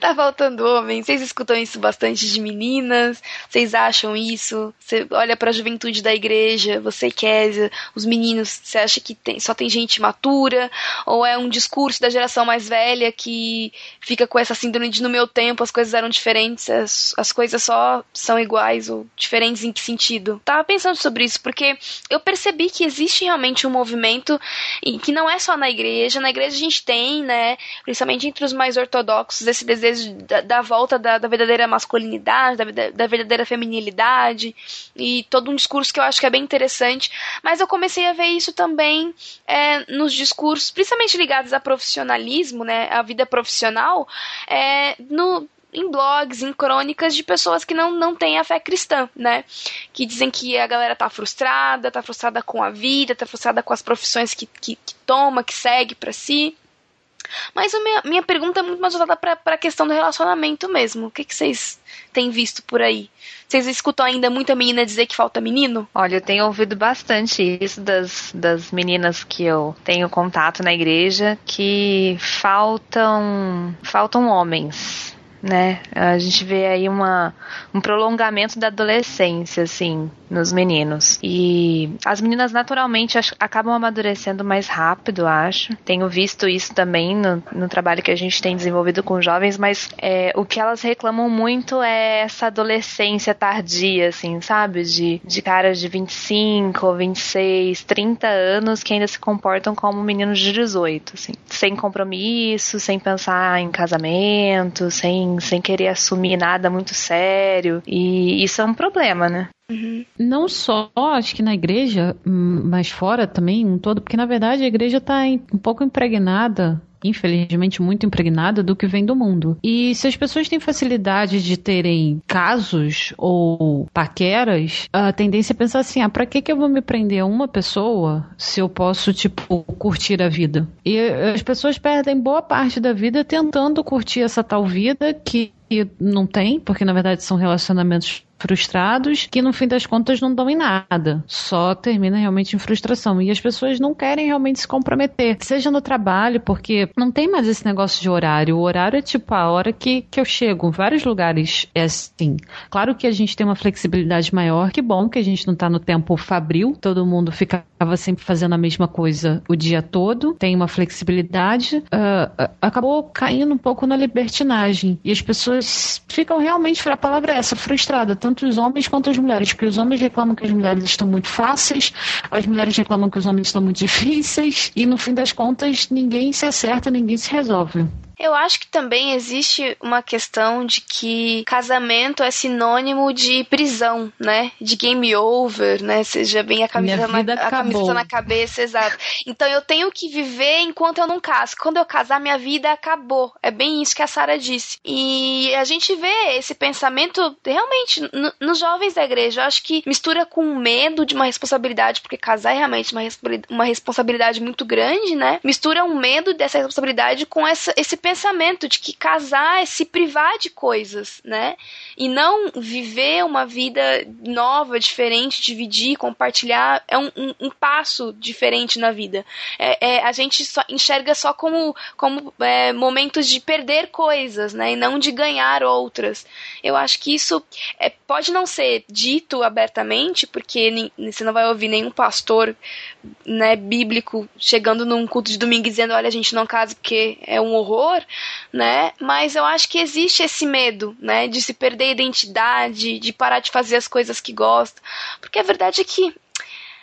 Tá faltando homem. Vocês escutam isso bastante de meninas? Vocês acham isso? Você olha para a juventude da igreja, você quer os meninos, você acha que tem, só tem gente matura? Ou é um discurso da geração mais velha que fica com essa síndrome de no meu tempo as coisas eram diferentes, as, as coisas só são iguais ou diferentes em que sentido? Tava pensando sobre isso porque eu percebi que existe realmente um movimento e que não é só na igreja. Na igreja a gente tem, né, principalmente entre os mais ortodoxos, esse desejo vezes da, da volta da, da, verdadeira masculinidade, da, da, verdadeira feminilidade e todo um discurso que eu acho que é bem interessante. Mas eu comecei a ver isso também é, nos discursos, principalmente ligados a profissionalismo, né, a vida profissional, é, no em blogs, em crônicas de pessoas que não, não têm a fé cristã, né? Que dizem que a galera tá frustrada, tá frustrada com a vida, tá frustrada com as profissões que, que, que toma, que segue para si. Mas a minha, minha pergunta é muito mais voltada para a questão do relacionamento mesmo. O que, que vocês têm visto por aí? Vocês escutam ainda muita menina dizer que falta menino? Olha, eu tenho ouvido bastante isso das, das meninas que eu tenho contato na igreja, que faltam faltam homens né? A gente vê aí uma, um prolongamento da adolescência, assim, nos meninos. E as meninas naturalmente acabam amadurecendo mais rápido, acho. Tenho visto isso também no, no trabalho que a gente tem desenvolvido com jovens, mas é, o que elas reclamam muito é essa adolescência tardia, assim, sabe? De, de caras de 25, 26, 30 anos que ainda se comportam como meninos de 18, assim. Sem compromisso, sem pensar em casamento, sem sem, querer assumir nada muito sério. E isso é um problema, né? Uhum. Não só, acho que na igreja, hum, mas fora também, um todo, porque na verdade a igreja está um pouco impregnada infelizmente muito impregnada do que vem do mundo. E se as pessoas têm facilidade de terem casos ou paqueras, a tendência é pensar assim: ah, pra que, que eu vou me prender a uma pessoa se eu posso, tipo, curtir a vida? E as pessoas perdem boa parte da vida tentando curtir essa tal vida que não tem, porque na verdade são relacionamentos frustrados que no fim das contas não dão em nada, só termina realmente em frustração. E as pessoas não querem realmente se comprometer, seja no trabalho, porque não tem mais esse negócio de horário. O horário é tipo a hora que, que eu chego. Em vários lugares é assim. Claro que a gente tem uma flexibilidade maior, que bom que a gente não tá no tempo fabril, todo mundo ficava sempre fazendo a mesma coisa o dia todo, tem uma flexibilidade. Uh, acabou caindo um pouco na libertinagem. E as pessoas ficam realmente, a palavra é essa, frustradas tanto os homens quanto as mulheres, porque os homens reclamam que as mulheres estão muito fáceis, as mulheres reclamam que os homens estão muito difíceis, e no fim das contas ninguém se acerta, ninguém se resolve. Eu acho que também existe uma questão de que casamento é sinônimo de prisão, né? De game over, né? Seja bem a camisa, na, a camisa na cabeça, exato. Então eu tenho que viver enquanto eu não caso. Quando eu casar, minha vida acabou. É bem isso que a Sara disse. E a gente vê esse pensamento realmente nos jovens da igreja. Eu acho que mistura com medo de uma responsabilidade, porque casar é realmente uma, uma responsabilidade muito grande, né? Mistura um medo dessa responsabilidade com essa, esse pensamento pensamento de que casar é se privar de coisas, né? E não viver uma vida nova, diferente, dividir, compartilhar, é um, um, um passo diferente na vida. É, é, a gente só enxerga só como, como é, momentos de perder coisas, né? E não de ganhar outras. Eu acho que isso é, pode não ser dito abertamente, porque você não vai ouvir nenhum pastor né, bíblico chegando num culto de domingo dizendo, olha, a gente não casa porque é um horror, né? Mas eu acho que existe esse medo, né, de se perder a identidade, de parar de fazer as coisas que gosta. Porque a verdade é que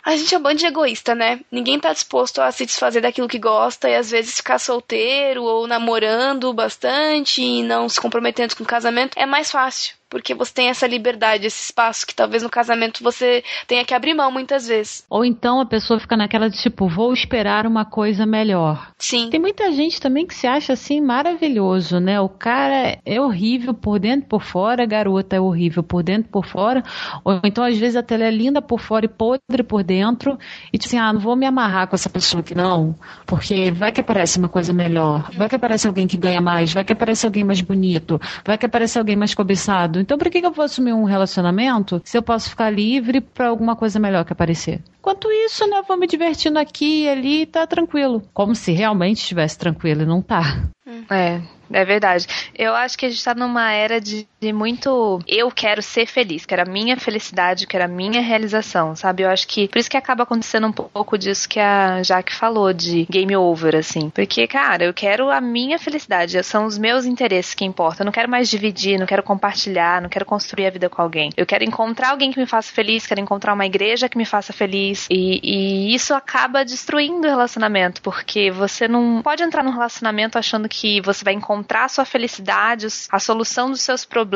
a gente é um bando de egoísta, né? Ninguém tá disposto a se desfazer daquilo que gosta e às vezes ficar solteiro ou namorando bastante e não se comprometendo com o casamento é mais fácil porque você tem essa liberdade, esse espaço que talvez no casamento você tenha que abrir mão muitas vezes. Ou então a pessoa fica naquela de tipo, vou esperar uma coisa melhor. Sim. Tem muita gente também que se acha assim maravilhoso, né? O cara é horrível por dentro e por fora, a garota é horrível por dentro e por fora, ou então às vezes até ela é linda por fora e podre por dentro, e tipo assim, ah, não vou me amarrar com essa pessoa aqui não, porque vai que aparece uma coisa melhor, vai que aparece alguém que ganha mais, vai que aparece alguém mais bonito, vai que aparece alguém mais cobiçado então, por que, que eu vou assumir um relacionamento se eu posso ficar livre para alguma coisa melhor que aparecer? Enquanto isso, né, eu vou me divertindo aqui e ali e tá tranquilo. Como se realmente estivesse tranquilo e não tá. É, É verdade. Eu acho que a gente tá numa era de, de, muito. Eu quero ser feliz, quero a minha felicidade, quero a minha realização, sabe? Eu acho que. Por isso que acaba acontecendo um pouco disso que a Jaque falou, de game over, assim. Porque, cara, eu quero a minha felicidade, são os meus interesses que importam. Eu não quero mais dividir, não quero compartilhar, não quero construir a vida com alguém. Eu quero encontrar alguém que me faça feliz, quero encontrar uma igreja que me faça feliz. E, e isso acaba destruindo o relacionamento, porque você não pode entrar num relacionamento achando que você vai encontrar a sua felicidade, a solução dos seus problemas,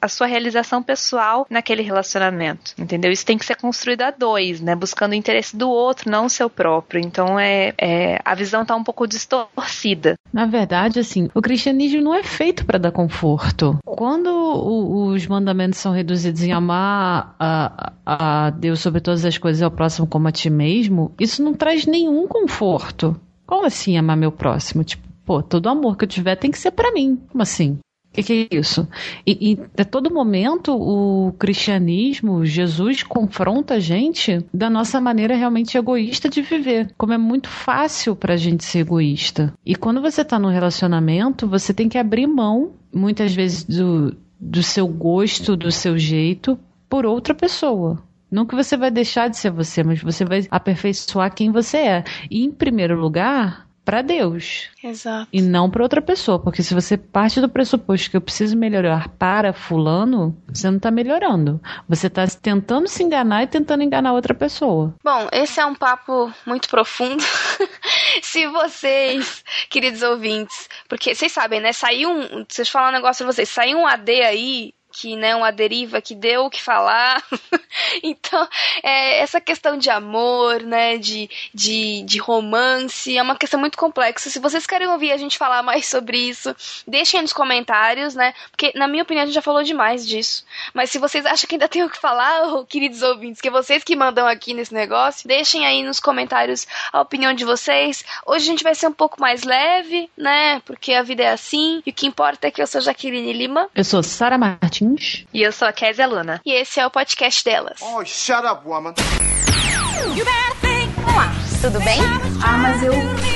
a sua realização pessoal naquele relacionamento. Entendeu? Isso tem que ser construído a dois, né? Buscando o interesse do outro, não o seu próprio. Então é, é a visão está um pouco distorcida. Na verdade, assim, o cristianismo não é feito para dar conforto. Quando o, os mandamentos são reduzidos em amar a, a Deus sobre todas as coisas e ao próximo como a ti mesmo, isso não traz nenhum conforto. Como assim amar meu próximo? Tipo, Pô, todo amor que eu tiver tem que ser para mim. Como assim? Que, que, é isso? E, e a todo momento o cristianismo, Jesus confronta a gente da nossa maneira realmente egoísta de viver. Como é muito fácil pra gente ser egoísta. E quando você tá num relacionamento, você tem que abrir mão, muitas vezes, do, do seu gosto, do seu jeito, por outra pessoa. Não que você vai deixar de ser você, mas você vai aperfeiçoar quem você é. E, em primeiro lugar, para Deus. Exato. E não para outra pessoa, porque se você parte do pressuposto que eu preciso melhorar para fulano, você não tá melhorando. Você tá tentando se enganar e tentando enganar outra pessoa. Bom, esse é um papo muito profundo. se vocês, queridos ouvintes, porque vocês sabem, né, saiu um, eu falar um negócio pra vocês, saiu um AD aí que, né, uma deriva que deu o que falar. então, é, essa questão de amor, né, de, de, de romance, é uma questão muito complexa. Se vocês querem ouvir a gente falar mais sobre isso, deixem nos comentários, né, porque, na minha opinião, a gente já falou demais disso. Mas se vocês acham que ainda tem o que falar, oh, queridos ouvintes, que vocês que mandam aqui nesse negócio, deixem aí nos comentários a opinião de vocês. Hoje a gente vai ser um pouco mais leve, né, porque a vida é assim, e o que importa é que eu sou Jaqueline Lima. Eu sou Sara Martins. Martins. E eu sou a Kézia Luna. E esse é o podcast delas. Oh, shut up, woman. Olá, tudo bem? Ah, mas eu.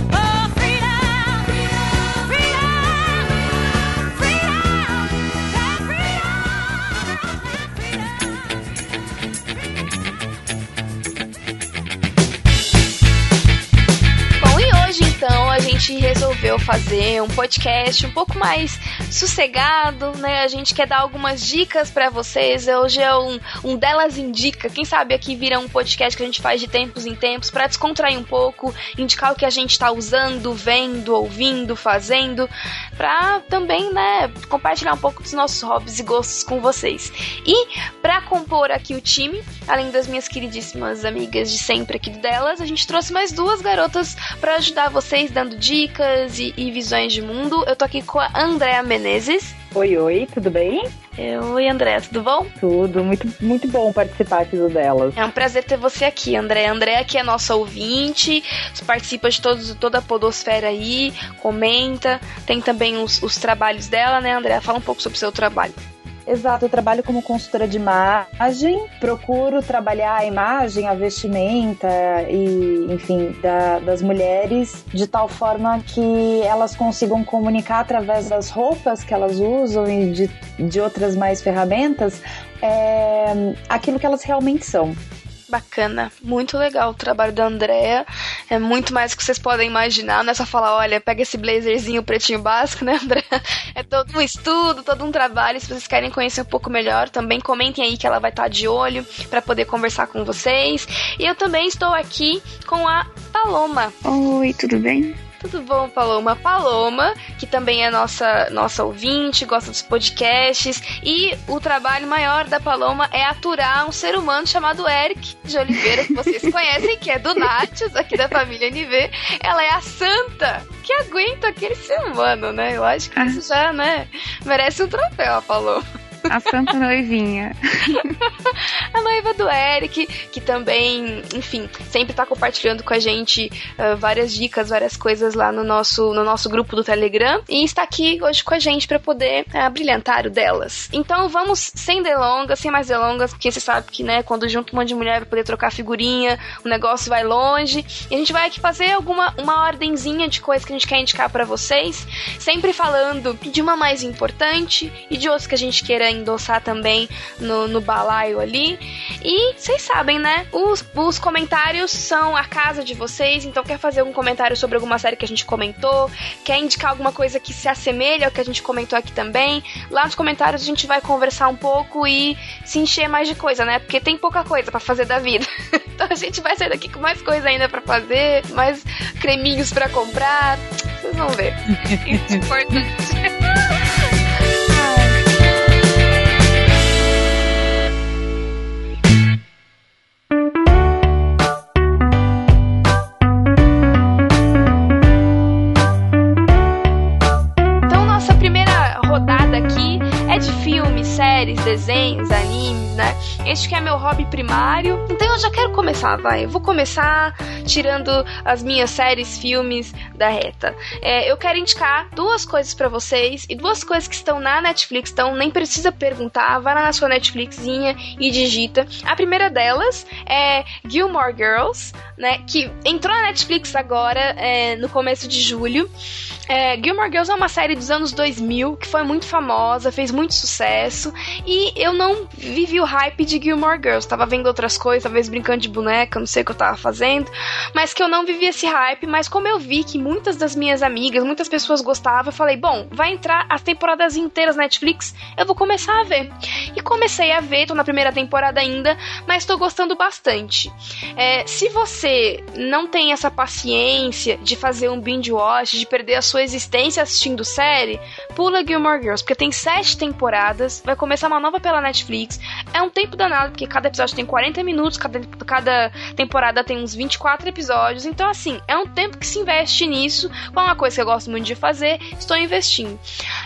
Gente resolveu fazer um podcast um pouco mais sossegado, né? A gente quer dar algumas dicas para vocês. Hoje é um, um delas indica. Quem sabe aqui vira um podcast que a gente faz de tempos em tempos para descontrair um pouco, indicar o que a gente tá usando, vendo, ouvindo, fazendo, para também, né, compartilhar um pouco dos nossos hobbies e gostos com vocês. E para compor aqui o time, além das minhas queridíssimas amigas de sempre aqui delas, a gente trouxe mais duas garotas para ajudar vocês dando dicas e, e, visões de mundo. Eu tô aqui com a Andréa Menezes. Oi, oi, tudo bem? Oi, André, tudo bom? Tudo, muito, muito bom participar aqui do delas. É um prazer ter você aqui, André. André aqui é nossa ouvinte, participa de todos, toda a podosfera aí, comenta, tem também os, os trabalhos dela, né, André? Fala um pouco sobre o seu trabalho. Exato, eu trabalho como consultora de imagem, procuro trabalhar a imagem, a vestimenta e, enfim, da, das mulheres de tal forma que elas consigam comunicar através das roupas que elas usam e de, de outras mais ferramentas é, aquilo que elas realmente são. Bacana, muito legal o trabalho da Andrea. É muito mais do que vocês podem imaginar. Não é só falar, olha, pega esse blazerzinho pretinho básico, né, Andrea? É todo um estudo, todo um trabalho. Se vocês querem conhecer um pouco melhor, também comentem aí que ela vai estar de olho para poder conversar com vocês. E eu também estou aqui com a Paloma. Oi, tudo bem? Tudo bom, Paloma? Paloma, que também é nossa, nossa ouvinte, gosta dos podcasts. E o trabalho maior da Paloma é aturar um ser humano chamado Eric de Oliveira, que vocês conhecem, que é do Natius, aqui da família NV. Ela é a santa que aguenta aquele ser humano, né? Eu acho que isso já, né, merece um troféu, a Paloma. A santa noivinha. a noiva do Eric, que também, enfim, sempre tá compartilhando com a gente uh, várias dicas, várias coisas lá no nosso, no nosso grupo do Telegram. E está aqui hoje com a gente para poder uh, brilhantar o delas. Então vamos sem delongas, sem mais delongas, porque você sabe que, né, quando junta um monte de mulher pra poder trocar figurinha, o negócio vai longe. E a gente vai aqui fazer alguma uma ordenzinha de coisas que a gente quer indicar para vocês, sempre falando de uma mais importante e de outras que a gente queira endossar também no, no balaio ali. E vocês sabem, né? Os, os comentários são a casa de vocês, então quer fazer algum comentário sobre alguma série que a gente comentou, quer indicar alguma coisa que se assemelha ao que a gente comentou aqui também, lá nos comentários a gente vai conversar um pouco e se encher mais de coisa, né? Porque tem pouca coisa para fazer da vida. então a gente vai sair daqui com mais coisa ainda para fazer, mais creminhos para comprar. Vocês vão ver. Isso é importante. séries, desenhos, animes, né? Este que é meu hobby primário. Então eu já quero começar, vai. Eu vou começar tirando as minhas séries, filmes da reta. É, eu quero indicar duas coisas para vocês e duas coisas que estão na Netflix, então nem precisa perguntar, vai lá na sua Netflixinha e digita. A primeira delas é Gilmore Girls, né? Que entrou na Netflix agora, é, no começo de julho. É, Gilmore Girls é uma série dos anos 2000 que foi muito famosa, fez muito sucesso e eu não vivi o hype de Gilmore Girls. Tava vendo outras coisas, talvez brincando de boneca, não sei o que eu tava fazendo, mas que eu não vivi esse hype. Mas como eu vi que muitas das minhas amigas, muitas pessoas gostavam, eu falei: bom, vai entrar as temporadas inteiras na Netflix, eu vou começar a ver. E comecei a ver, tô na primeira temporada ainda, mas tô gostando bastante. É, se você não tem essa paciência de fazer um binge watch, de perder a sua existência assistindo série, pula Gilmore Girls, porque tem sete temporadas, vai começar uma nova pela Netflix. É um tempo danado, porque cada episódio tem 40 minutos, cada, cada temporada tem uns 24 episódios. Então, assim, é um tempo que se investe nisso. É uma coisa que eu gosto muito de fazer, estou investindo.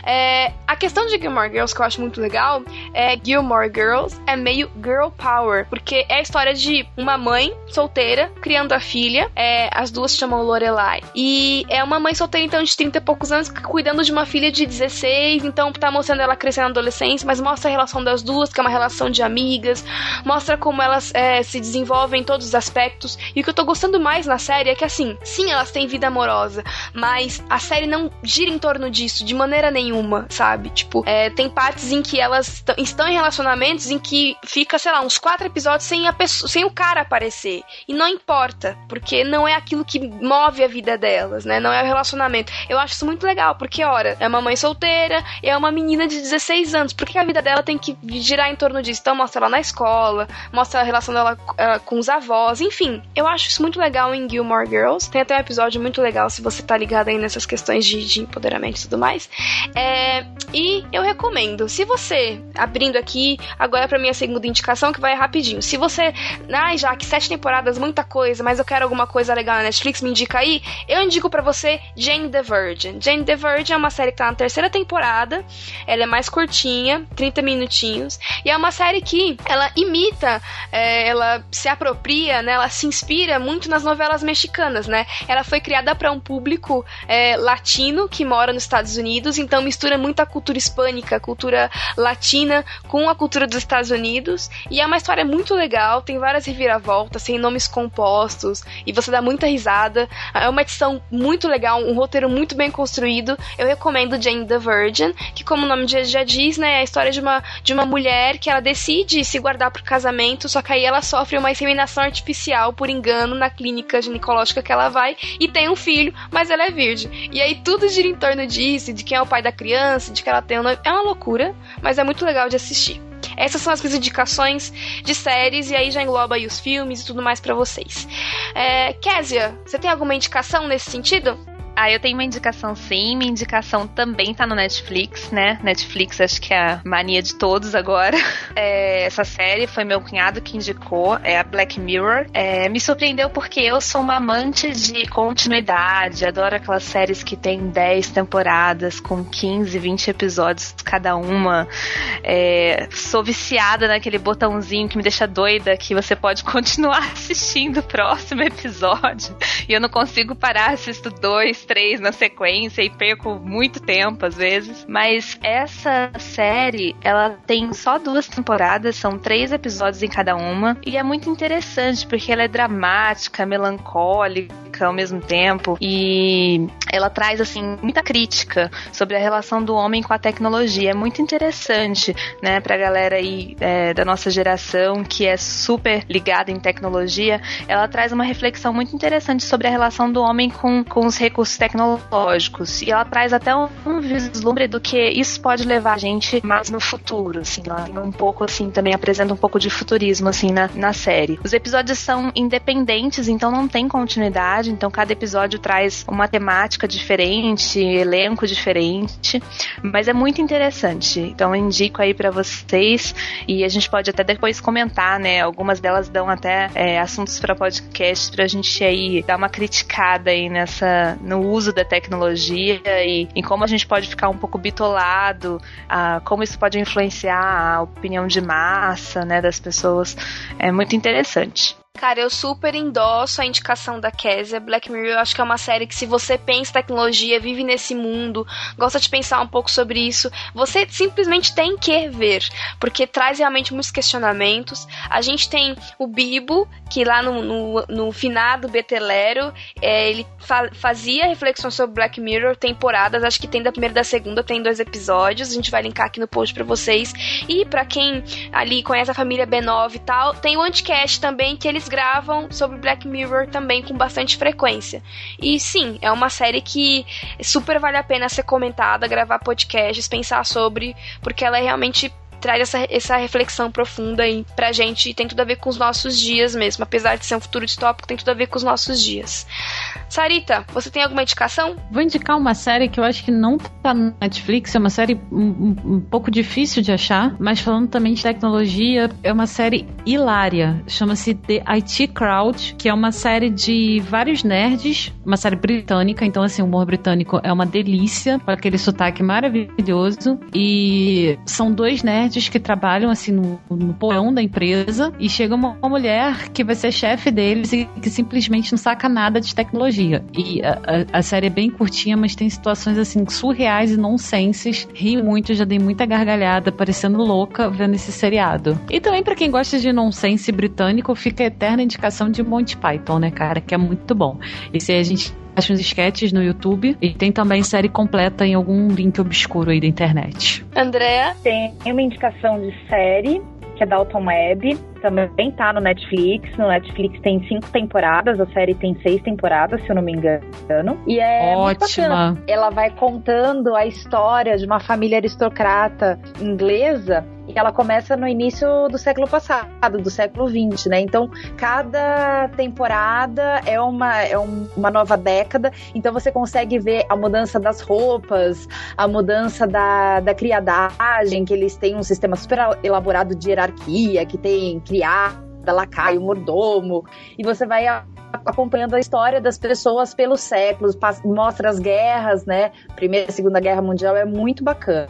É, a questão de Gilmore Girls que eu acho muito legal é Gilmore Girls é meio girl power, porque é a história de uma mãe solteira criando a filha. É, as duas se chamam Lorelai. E é uma mãe solteira, então, de 30 e poucos anos, cuidando de uma filha de 16. Então, tá mostrando ela crescendo na adolescência, mas mostra a relação das duas, que é uma relação de amigas, mostra como elas é, se desenvolvem em todos os aspectos. E o que eu tô gostando mais na série é que, assim, sim, elas têm vida amorosa, mas a série não gira em torno disso de maneira nenhuma, sabe? Tipo, é, tem partes em que elas estão em relacionamentos em que fica, sei lá, uns quatro episódios sem, a sem o cara aparecer. E não importa, porque não é aquilo que move a vida delas, né? Não é o relacionamento. Eu acho isso muito legal, porque, ora, é uma mãe solteira, é uma menina de 16 anos, por que a vida dela tem que girar em torno disso? Então mostra ela na escola, mostra a relação dela uh, com os avós, enfim. Eu acho isso muito legal em Gilmore Girls. Tem até um episódio muito legal se você tá ligado aí nessas questões de, de empoderamento e tudo mais. É, e eu recomendo. Se você, abrindo aqui, agora pra minha segunda indicação, que vai rapidinho. Se você, ah, já que sete temporadas, muita coisa, mas eu quero alguma coisa legal na Netflix, me indica aí. Eu indico para você Jane the Virgin. Jane the Virgin é uma série que tá na terceira temporada. Ela é mais curtinha, 30 minutinhos. E é uma série que ela imita, é, ela se apropria, né? Ela se inspira muito nas novelas mexicanas, né? Ela foi criada para um público é, latino que mora nos Estados Unidos, então mistura muito a cultura hispânica, a cultura latina com a cultura dos Estados Unidos. E é uma história muito legal, tem várias reviravoltas, tem nomes compostos e você dá muita risada. É uma edição muito legal, um roteiro muito bem construído. Eu recomendo Jane the Virgin, que como o nome já diz, né, é a história de uma, de uma mulher que ela decide se guardar pro casamento, só que aí ela sofre uma inseminação artificial por engano na clínica ginecológica que ela vai e tem um filho, mas ela é virgem. E aí tudo gira em torno disso, de quem é o pai da criança, de que ela tem um... É uma loucura, mas é muito legal de assistir. Essas são as minhas indicações de séries e aí já engloba aí os filmes e tudo mais para vocês. É, Késia, você tem alguma indicação nesse sentido? Ah, eu tenho uma indicação sim. Minha indicação também tá no Netflix, né? Netflix acho que é a mania de todos agora. É, essa série foi meu cunhado que indicou, é a Black Mirror. É, me surpreendeu porque eu sou uma amante de continuidade, adoro aquelas séries que tem 10 temporadas com 15, 20 episódios cada uma. É, sou viciada naquele botãozinho que me deixa doida que você pode continuar assistindo o próximo episódio. E eu não consigo parar, assisto dois, três na sequência e perco muito tempo às vezes. Mas essa série, ela tem só duas temporadas, são três episódios em cada uma. E é muito interessante porque ela é dramática, melancólica ao mesmo tempo e ela traz assim muita crítica sobre a relação do homem com a tecnologia. É muito interessante, né, pra galera aí é, da nossa geração que é super ligada em tecnologia. Ela traz uma reflexão muito interessante sobre a relação do homem com, com os recursos tecnológicos e ela traz até um, um vislumbre do que isso pode levar a gente mais no futuro, assim, um pouco assim também apresenta um pouco de futurismo assim na, na série. Os episódios são independentes, então não tem continuidade, então cada episódio traz uma temática diferente, elenco diferente, mas é muito interessante. Então indico aí para vocês e a gente pode até depois comentar, né? Algumas delas dão até é, assuntos para podcast pra gente aí dar uma criticada aí nessa no uso da tecnologia e em como a gente pode ficar um pouco bitolado, a, como isso pode influenciar a opinião de massa, né, das pessoas. É muito interessante. Cara, eu super endosso a indicação da Kézia. Black Mirror, eu acho que é uma série que, se você pensa em tecnologia, vive nesse mundo, gosta de pensar um pouco sobre isso, você simplesmente tem que ver, porque traz realmente muitos questionamentos. A gente tem o Bibo, que lá no, no, no finado Betelero, é, ele fa fazia reflexões sobre Black Mirror, temporadas, acho que tem da primeira e da segunda, tem dois episódios, a gente vai linkar aqui no post pra vocês. E para quem ali conhece a família B9 e tal, tem o Anticast também, que eles eles gravam sobre Black Mirror também com bastante frequência. E sim, é uma série que super vale a pena ser comentada, gravar podcasts, pensar sobre, porque ela é realmente traz essa, essa reflexão profunda aí pra gente e tem tudo a ver com os nossos dias mesmo. Apesar de ser um futuro distópico, tem tudo a ver com os nossos dias. Sarita, você tem alguma indicação? Vou indicar uma série que eu acho que não tá no Netflix, é uma série um, um, pouco difícil de achar, mas falando também de tecnologia, é uma série hilária. Chama-se The IT Crowd, que é uma série de vários nerds, uma série britânica, então assim, o humor britânico é uma delícia, com aquele sotaque maravilhoso. E são dois nerds que trabalham assim no, no porão da empresa e chega uma, uma mulher que vai ser chefe deles e que simplesmente não saca nada de tecnologia. E a, a, a, série é bem curtinha, mas tem situações assim surreais e nonsenses. Rio muito, já dei muita gargalhada, parecendo louca vendo esse seriado. E também para quem gosta de nonsense britânico, fica a eterna indicação de Monty Python, né, cara, que é muito bom. Esse aí a gente acha uns sketches no YouTube e tem também série completa em algum link obscuro aí da internet. Andréa? Tem uma indicação de série que é Dalton Web, também tá no Netflix. No Netflix tem cinco temporadas, a série tem seis temporadas, se eu não me engano. E é Ótima. Ela vai contando a história de uma família aristocrata inglesa e ela começa no início do século passado, do século XX, né? Então, cada temporada é uma, é uma nova década, então você consegue ver a mudança das roupas, a mudança da, da criadagem, que eles têm um sistema super elaborado de hierarquia, que tem criada, lacaio, mordomo, e você vai acompanhando a história das pessoas pelos séculos, mostra as guerras, né? Primeira e Segunda Guerra Mundial é muito bacana.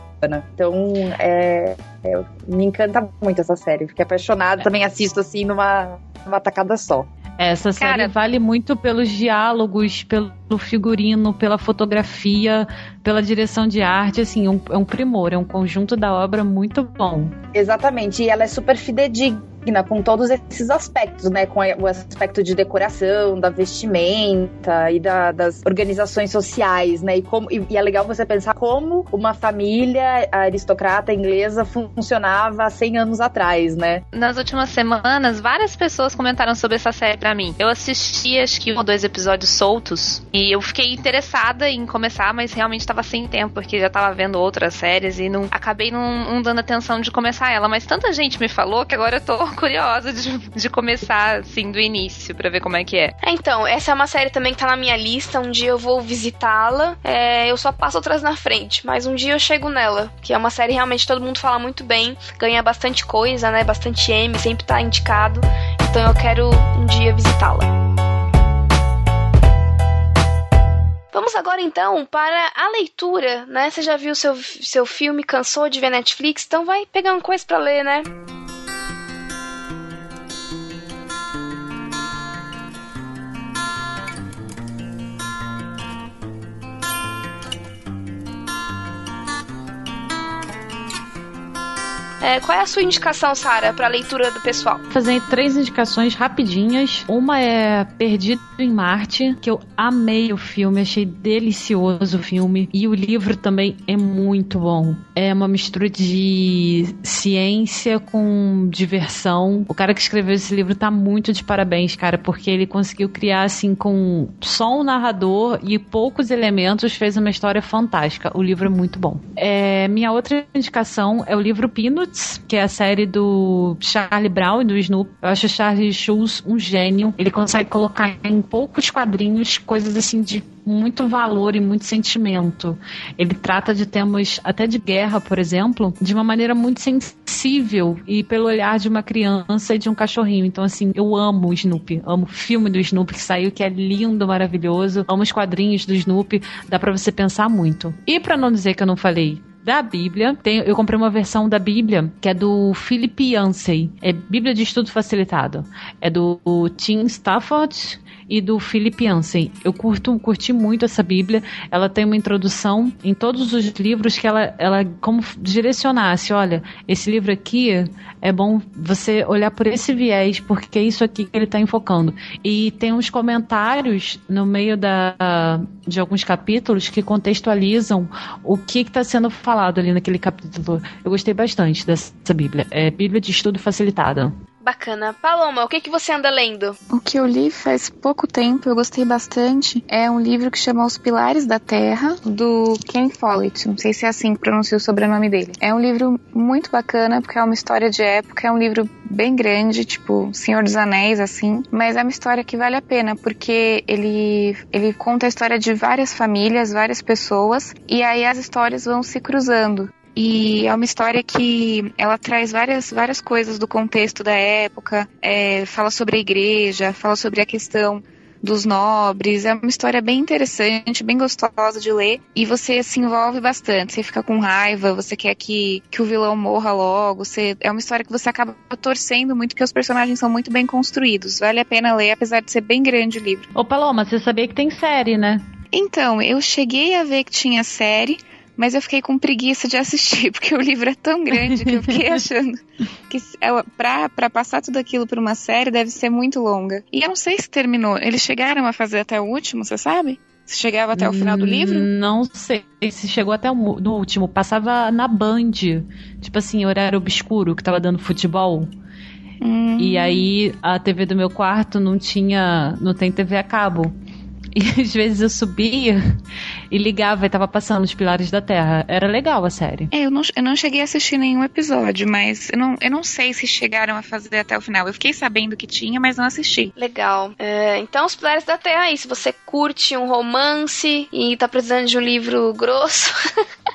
Então, é, é, me encanta muito essa série. Fiquei apaixonada, também assisto assim numa, numa tacada só. Essa série Cara, vale muito pelos diálogos, pelo figurino, pela fotografia, pela direção de arte, assim, um, é um primor, é um conjunto da obra muito bom. Exatamente, e ela é super fidedigna com todos esses aspectos, né? Com o aspecto de decoração, da vestimenta e da, das organizações sociais, né? E, como, e, e, é legal você pensar como uma família aristocrata inglesa funcionava há 100 anos atrás, né? Nas últimas semanas, várias pessoas comentaram sobre essa série para mim. Eu assisti, acho que um ou dois episódios soltos e eu fiquei interessada em começar, mas realmente estava sem tempo, porque já tava vendo outras séries e não acabei não, não dando atenção de começar ela. Mas tanta gente me falou que agora eu tô curiosa de, de começar, assim, do início, para ver como é que é. é. Então, essa é uma série também que tá na minha lista. Um dia eu vou visitá-la. É, eu só passo outras na frente, mas um dia eu chego nela. Que é uma série realmente todo mundo fala muito bem, ganha bastante coisa, né? Bastante M, sempre tá indicado. Então eu quero um dia visitá-la. Vamos agora então para a leitura, né? Você já viu seu, seu filme, cansou de ver Netflix? Então vai pegar uma coisa para ler, né? É, qual é a sua indicação, Sara, para leitura do pessoal? Vou fazer três indicações rapidinhas. Uma é Perdido em Marte, que eu amei o filme, achei delicioso o filme. E o livro também é muito bom. É uma mistura de ciência com diversão. O cara que escreveu esse livro tá muito de parabéns, cara, porque ele conseguiu criar, assim, com só um narrador e poucos elementos, fez uma história fantástica. O livro é muito bom. É, minha outra indicação é o livro Peanuts que é a série do Charlie Brown e do Snoop. Eu acho o Charlie Schulz um gênio. Ele consegue colocar em poucos quadrinhos coisas assim de muito valor e muito sentimento. Ele trata de temas até de guerra, por exemplo, de uma maneira muito sensível e pelo olhar de uma criança e de um cachorrinho. Então, assim, eu amo o Snoopy, amo o filme do Snoopy que saiu, que é lindo, maravilhoso. Amo os quadrinhos do Snoopy, dá para você pensar muito. E para não dizer que eu não falei da Bíblia. Tem, eu comprei uma versão da Bíblia que é do Philip Yancey. É Bíblia de Estudo Facilitado. É do Tim Stafford e do Philip Yancey. Eu curto, curti muito essa Bíblia. Ela tem uma introdução em todos os livros que ela, ela como direcionasse, olha, esse livro aqui é bom você olhar por esse viés, porque é isso aqui que ele está enfocando. E tem uns comentários no meio da, de alguns capítulos que contextualizam o que está sendo falado ali naquele capítulo. Eu gostei bastante dessa Bíblia. É Bíblia de Estudo Facilitado. Bacana. Paloma, o que, que você anda lendo? O que eu li faz pouco tempo, eu gostei bastante. É um livro que chama Os Pilares da Terra, do Ken Follett. Não sei se é assim que pronuncia o sobrenome dele. É um livro muito bacana, porque é uma história de época, é um livro bem grande, tipo Senhor dos Anéis, assim. Mas é uma história que vale a pena, porque ele, ele conta a história de várias famílias, várias pessoas, e aí as histórias vão se cruzando. E é uma história que ela traz várias, várias coisas do contexto da época, é, fala sobre a igreja, fala sobre a questão dos nobres. É uma história bem interessante, bem gostosa de ler. E você se envolve bastante. Você fica com raiva, você quer que, que o vilão morra logo. Você, é uma história que você acaba torcendo muito, porque os personagens são muito bem construídos. Vale a pena ler, apesar de ser bem grande o livro. Ô, Paloma, você sabia que tem série, né? Então, eu cheguei a ver que tinha série, mas eu fiquei com preguiça de assistir, porque o livro é tão grande que eu fiquei achando que é, pra, pra passar tudo aquilo pra uma série deve ser muito longa. E eu não sei se terminou. Eles chegaram a fazer até o último, você sabe? Se chegava até o final do livro? Não sei se chegou até o no último. Passava na Band, tipo assim, horário obscuro, que tava dando futebol. Hum. E aí a TV do meu quarto não tinha. não tem TV a cabo. E às vezes eu subia e ligava e tava passando os Pilares da Terra. Era legal a série. É, eu não, eu não cheguei a assistir nenhum episódio, mas eu não, eu não sei se chegaram a fazer até o final. Eu fiquei sabendo que tinha, mas não assisti. Legal. É, então, os Pilares da Terra aí. Se você curte um romance e tá precisando de um livro grosso.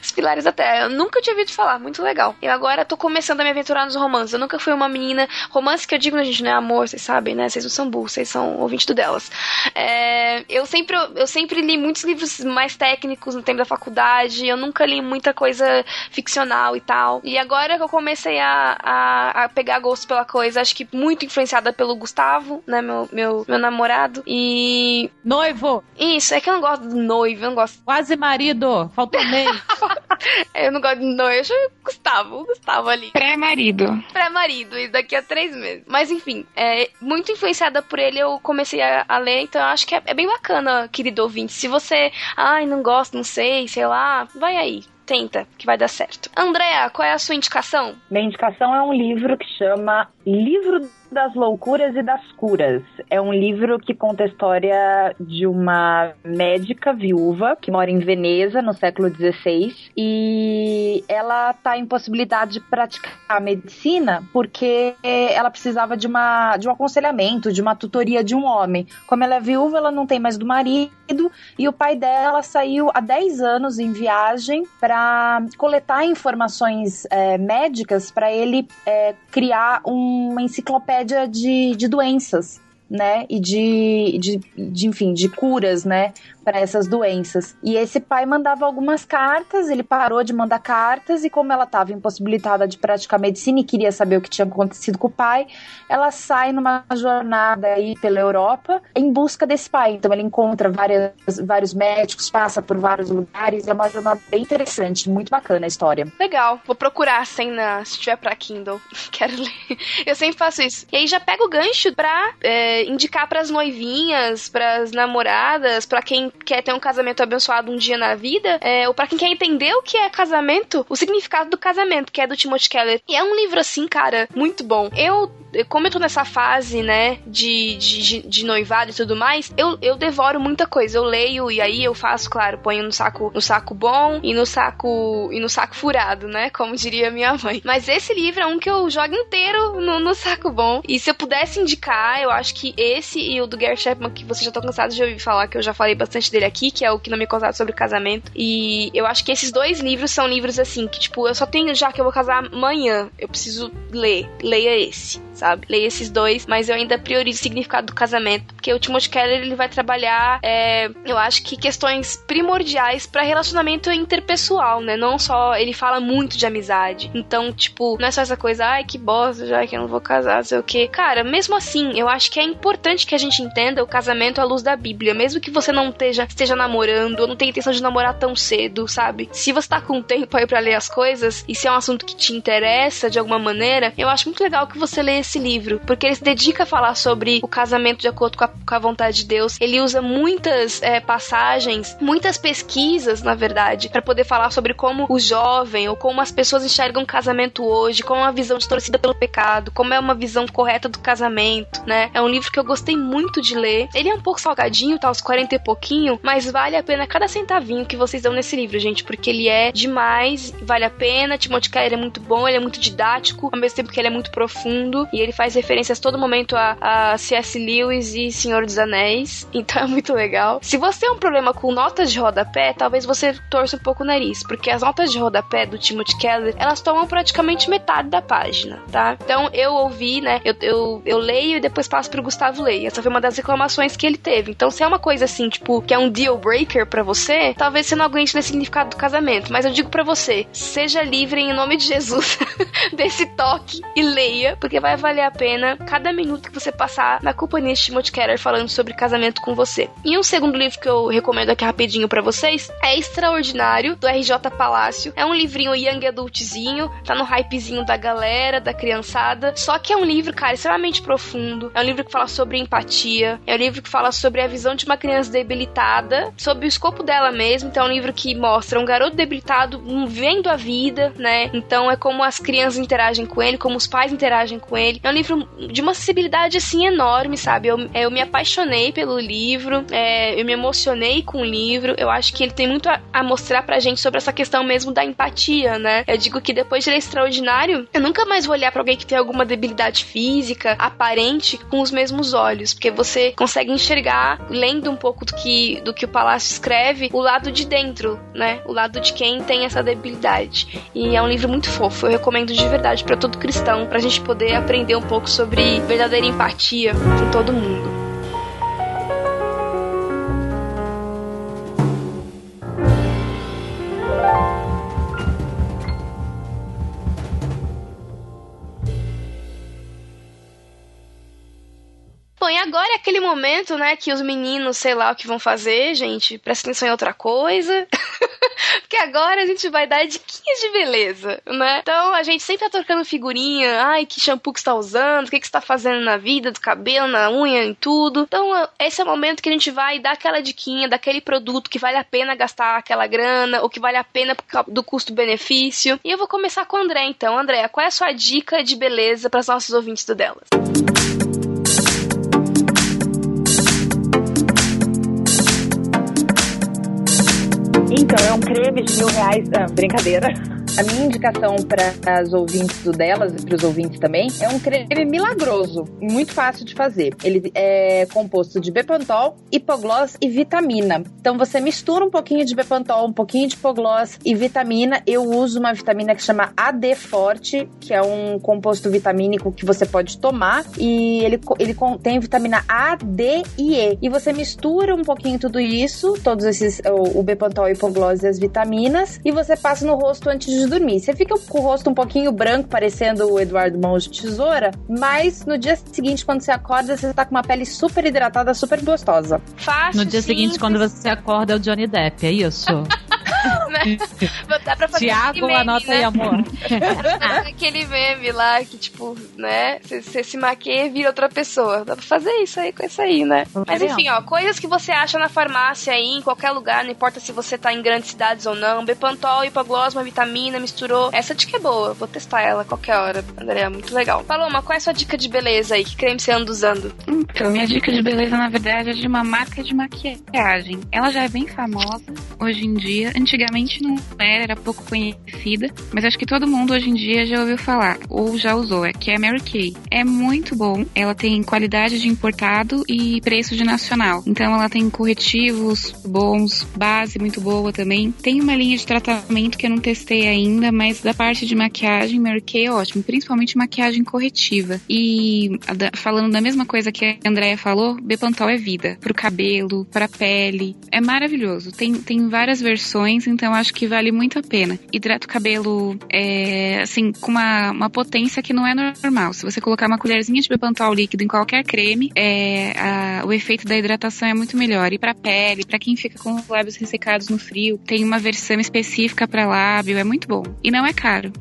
Os Pilares da Terra. Eu nunca tinha ouvido falar, muito legal. Eu agora tô começando a me aventurar nos romances. Eu nunca fui uma menina. Romance que eu digo, né, gente, não é amor, vocês sabem, né? Vocês não são burros, vocês são ouvintes do delas. É, eu, sempre, eu sempre li muitos livros mais técnicos no tempo da faculdade. Eu nunca li muita coisa ficcional e tal. E agora que eu comecei a, a, a pegar gosto pela coisa, acho que muito influenciada pelo Gustavo, né? Meu, meu, meu namorado. E. Noivo! Isso, é que eu não gosto do noivo, eu não gosto. Quase marido, faltou meio. eu não gosto de noivo, eu Gustavo, Gustavo ali. Pré-marido. Pré-marido, e daqui a três meses. Mas enfim, é, muito influenciada por ele, eu comecei a, a ler, então eu acho que é, é, bem bacana, querido ouvinte. Se você, ai, não gosta, não sei, sei lá, vai aí. Tenta, que vai dar certo. Andréa, qual é a sua indicação? Minha indicação é um livro que chama Livro das Loucuras e das Curas. É um livro que conta a história de uma médica viúva que mora em Veneza no século XVI e ela está em possibilidade de praticar a medicina porque ela precisava de, uma, de um aconselhamento, de uma tutoria de um homem. Como ela é viúva, ela não tem mais do marido e o pai dela saiu há 10 anos em viagem para coletar informações é, médicas para ele é, criar uma enciclopédia de, de doenças né? E de, de, de, enfim, de curas, né? Para essas doenças. E esse pai mandava algumas cartas, ele parou de mandar cartas e como ela estava impossibilitada de praticar medicina e queria saber o que tinha acontecido com o pai, ela sai numa jornada aí pela Europa em busca desse pai. Então ele encontra várias, vários médicos, passa por vários lugares, é uma jornada bem interessante, muito bacana a história. Legal, vou procurar sem na, se tiver para Kindle, quero ler. Eu sempre faço isso. E aí já pego o gancho pra é, indicar para as noivinhas, para as namoradas, para quem quer ter um casamento abençoado um dia na vida, é, ou para quem quer entender o que é casamento, o significado do casamento, que é do Timothy Keller. E é um livro assim, cara, muito bom. Eu como eu tô nessa fase, né, de, de, de, noivado e tudo mais, eu, eu devoro muita coisa. Eu leio e aí eu faço, claro, ponho no saco, no saco bom e no saco e no saco furado, né, como diria minha mãe. Mas esse livro é um que eu jogo inteiro no, no saco bom. E se eu pudesse indicar, eu acho que esse e o do Gary Chapman, que você já tá cansado de ouvir falar, que eu já falei bastante dele aqui, que é o que não me contado sobre casamento. E eu acho que esses dois livros são livros assim, que tipo, eu só tenho já que eu vou casar amanhã, eu preciso ler. Leia esse sabe? Leia esses dois, mas eu ainda priorizo o significado do casamento, porque o Timothy Keller ele vai trabalhar, é, eu acho que questões primordiais para relacionamento interpessoal, né? Não só ele fala muito de amizade. Então, tipo, não é só essa coisa, ai que bosta, já que eu não vou casar, sei o que. Cara, mesmo assim, eu acho que é importante que a gente entenda o casamento à luz da Bíblia, mesmo que você não esteja, esteja namorando ou não tenha intenção de namorar tão cedo, sabe? Se você tá com tempo aí para ler as coisas e se é um assunto que te interessa de alguma maneira, eu acho muito legal que você leia esse livro, porque ele se dedica a falar sobre o casamento de acordo com a, com a vontade de Deus. Ele usa muitas é, passagens, muitas pesquisas, na verdade, para poder falar sobre como o jovem ou como as pessoas enxergam o casamento hoje, como é uma visão distorcida pelo pecado, como é uma visão correta do casamento, né? É um livro que eu gostei muito de ler. Ele é um pouco salgadinho, tá uns 40 e pouquinho, mas vale a pena cada centavinho que vocês dão nesse livro, gente, porque ele é demais, vale a pena. Timothy Keller é muito bom, ele é muito didático, ao mesmo tempo que ele é muito profundo e ele faz referências todo momento a, a C.S. Lewis e Senhor dos Anéis, então é muito legal. Se você tem um problema com notas de rodapé, talvez você torça um pouco o nariz, porque as notas de rodapé do Timothy Keller, elas tomam praticamente metade da página, tá? Então eu ouvi, né, eu, eu, eu leio e depois passo pro Gustavo ler. Essa foi uma das reclamações que ele teve. Então se é uma coisa assim, tipo, que é um deal breaker para você, talvez você não aguente nesse significado do casamento, mas eu digo para você, seja livre em nome de Jesus desse toque e leia, porque vai valer a pena cada minuto que você passar na companhia de Timothy Keller falando sobre casamento com você. E um segundo livro que eu recomendo aqui rapidinho para vocês é Extraordinário, do RJ Palácio. É um livrinho young adultzinho, tá no hypezinho da galera, da criançada. Só que é um livro, cara, extremamente profundo. É um livro que fala sobre empatia. É um livro que fala sobre a visão de uma criança debilitada, sobre o escopo dela mesmo. Então é um livro que mostra um garoto debilitado vendo a vida, né? Então é como as crianças interagem com ele, como os pais interagem com ele. É um livro de uma sensibilidade assim enorme, sabe? Eu, eu me apaixonei pelo livro, é, eu me emocionei com o livro. Eu acho que ele tem muito a, a, mostrar pra gente sobre essa questão mesmo da empatia, né? Eu digo que depois de ele é extraordinário, eu nunca mais vou olhar para alguém que tem alguma debilidade física aparente com os mesmos olhos, porque você consegue enxergar, lendo um pouco do que, do que o Palácio escreve, o lado de dentro, né? O lado de quem tem essa debilidade. E é um livro muito fofo. Eu recomendo de verdade para todo cristão, pra gente poder aprender um pouco pouco sobre verdadeira empatia com todo mundo. E agora é aquele momento, né, que os meninos, sei lá o que vão fazer, gente, presta atenção em outra coisa. Porque agora a gente vai dar diquinhas de beleza, né? Então a gente sempre tá trocando figurinha. Ai, que shampoo que você tá usando, o que, que você tá fazendo na vida, do cabelo, na unha, em tudo. Então esse é o momento que a gente vai dar aquela diquinha daquele produto que vale a pena gastar aquela grana, ou que vale a pena do custo-benefício. E eu vou começar com o André, então. André, qual é a sua dica de beleza para os nossos ouvintes do Delas? Então, um creme de mil reais. Ah, brincadeira. A minha indicação para as ouvintes do delas e para os ouvintes também é um creme milagroso, muito fácil de fazer. Ele é composto de Bepantol, hipogloss e vitamina. Então você mistura um pouquinho de Bepantol, um pouquinho de hipogloss e vitamina. Eu uso uma vitamina que chama AD Forte, que é um composto vitamínico que você pode tomar e ele, ele contém vitamina A, D e E. E você mistura um pouquinho tudo isso, todos esses o, o Bepantol, hipogloss e as vitaminas e você passa no rosto antes de de dormir. Você fica com o rosto um pouquinho branco, parecendo o Eduardo Mãos de Tesoura, mas no dia seguinte, quando você acorda, você tá com uma pele super hidratada, super gostosa. Fácil, No dia simples. seguinte, quando você acorda, é o Johnny Depp, é isso? né? Dá pra fazer Tiago, anota né? aí, amor. aquele meme lá que, tipo, né? Você se maquia e vira outra pessoa. Dá pra fazer isso aí com isso aí, né? Mas enfim, ó, coisas que você acha na farmácia aí, em qualquer lugar, não importa se você tá em grandes cidades ou não. Bepantol, hipogloss, uma vitamina, misturou. Essa dica é boa, vou testar ela qualquer hora, Andréa, muito legal. Paloma, qual é a sua dica de beleza aí? Que creme você anda usando? Então, minha dica de beleza, na verdade, é de uma marca de maquiagem. Ela já é bem famosa hoje em dia. Antigamente não era, era pouco conhecida, mas acho que todo mundo hoje em dia já ouviu falar, ou já usou, é que é a Mary Kay. É muito bom, ela tem qualidade de importado e preço de nacional. Então ela tem corretivos bons, base muito boa também. Tem uma linha de tratamento que eu não testei ainda, mas da parte de maquiagem, Mary Kay é ótimo, principalmente maquiagem corretiva. E falando da mesma coisa que a Andrea falou, Bepantol é vida, pro cabelo, pra pele, é maravilhoso. Tem, tem várias versões, então acho que vale muito a pena. Hidrata o cabelo, é, assim, com uma, uma potência que não é normal. Se você colocar uma colherzinha de Bepantol líquido em qualquer creme, é, a, o efeito da hidratação é muito melhor. E pra pele, para quem fica com os lábios ressecados no frio, tem uma versão específica para lábio, é muito bom. E não é caro.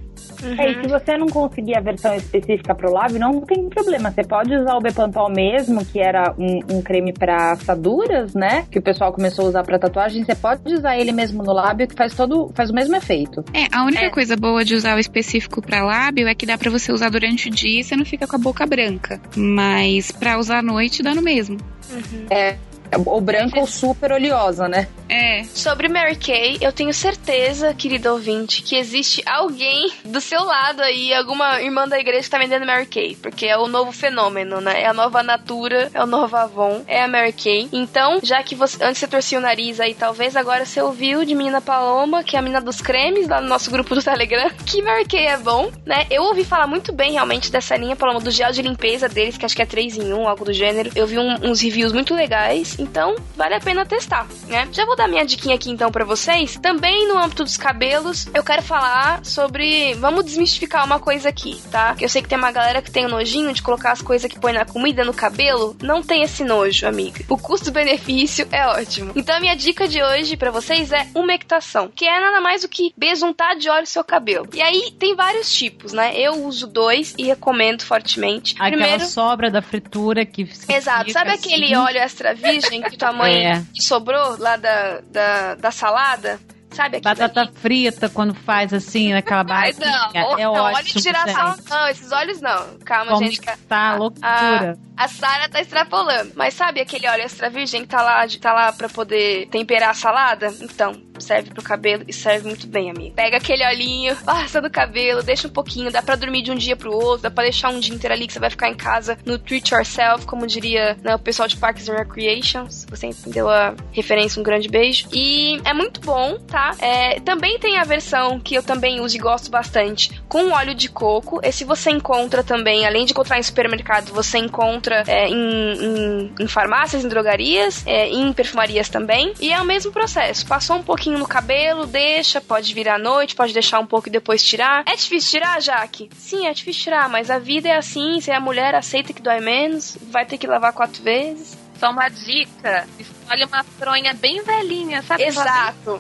Uhum. É, e se você não conseguir a versão específica para o lábio, não tem problema. Você pode usar o Bepantol mesmo, que era um, um creme para assaduras, né? Que o pessoal começou a usar para tatuagem. Você pode usar ele mesmo no lábio, que faz todo, faz o mesmo efeito. É, a única é. coisa boa de usar o específico para lábio é que dá para você usar durante o dia e você não fica com a boca branca. Mas para usar à noite dá no mesmo. Uhum. É, ou branca ou super oleosa, né? É. Sobre Mary Kay, eu tenho certeza, querido ouvinte, que existe alguém do seu lado aí, alguma irmã da igreja que tá vendendo Mary Kay. Porque é o novo fenômeno, né? É a nova Natura, é o novo Avon, é a Mary Kay. Então, já que você antes você torcia o nariz aí, talvez agora você ouviu de Menina Paloma, que é a menina dos cremes, lá no nosso grupo do Telegram, que Mary Kay é bom, né? Eu ouvi falar muito bem realmente dessa linha, Paloma, do gel de limpeza deles, que acho que é 3 em 1, algo do gênero. Eu vi um, uns reviews muito legais, então vale a pena testar, né? Já vou vou dar minha diquinha aqui então para vocês. Também no âmbito dos cabelos, eu quero falar sobre. Vamos desmistificar uma coisa aqui, tá? Eu sei que tem uma galera que tem o nojinho de colocar as coisas que põe na comida no cabelo. Não tem esse nojo, amiga. O custo-benefício é ótimo. Então a minha dica de hoje para vocês é umectação, que é nada mais do que besuntar de óleo seu cabelo. E aí tem vários tipos, né? Eu uso dois e recomendo fortemente. Aquela Primeiro, sobra da fritura que. Exato. Sabe assim? aquele óleo extra virgem que tua mãe é. sobrou lá da da, da, salada, sabe? Batata daí? frita, quando faz assim, naquela base. Não, é não, ótimo. Óleo de girassol, não, esses olhos não. Calma, Como gente. Tá, loucura. A, a Sara tá extrapolando. Mas sabe aquele óleo extra virgem que tá lá, tá lá pra poder temperar a salada? Então, serve pro cabelo e serve muito bem, amiga. Pega aquele olhinho, passa no cabelo, deixa um pouquinho, dá pra dormir de um dia pro outro, dá pra deixar um dia inteiro ali que você vai ficar em casa no treat yourself, como diria né, o pessoal de Parks and Recreation. Se você entendeu a referência, um grande beijo. E é muito bom, tá? É, também tem a versão que eu também uso e gosto bastante com óleo de coco. Esse você encontra também, além de encontrar em supermercado, você encontra é, em, em, em, farmácias, em drogarias, é, em perfumarias também. E é o mesmo processo. Passou um pouquinho no cabelo, deixa, pode virar à noite, pode deixar um pouco e depois tirar. É difícil tirar, Jaque? Sim, é difícil tirar, mas a vida é assim. Se a mulher aceita que dói menos, vai ter que lavar quatro vezes. Só uma dica: Olha uma fronha bem velhinha, sabe? Exato.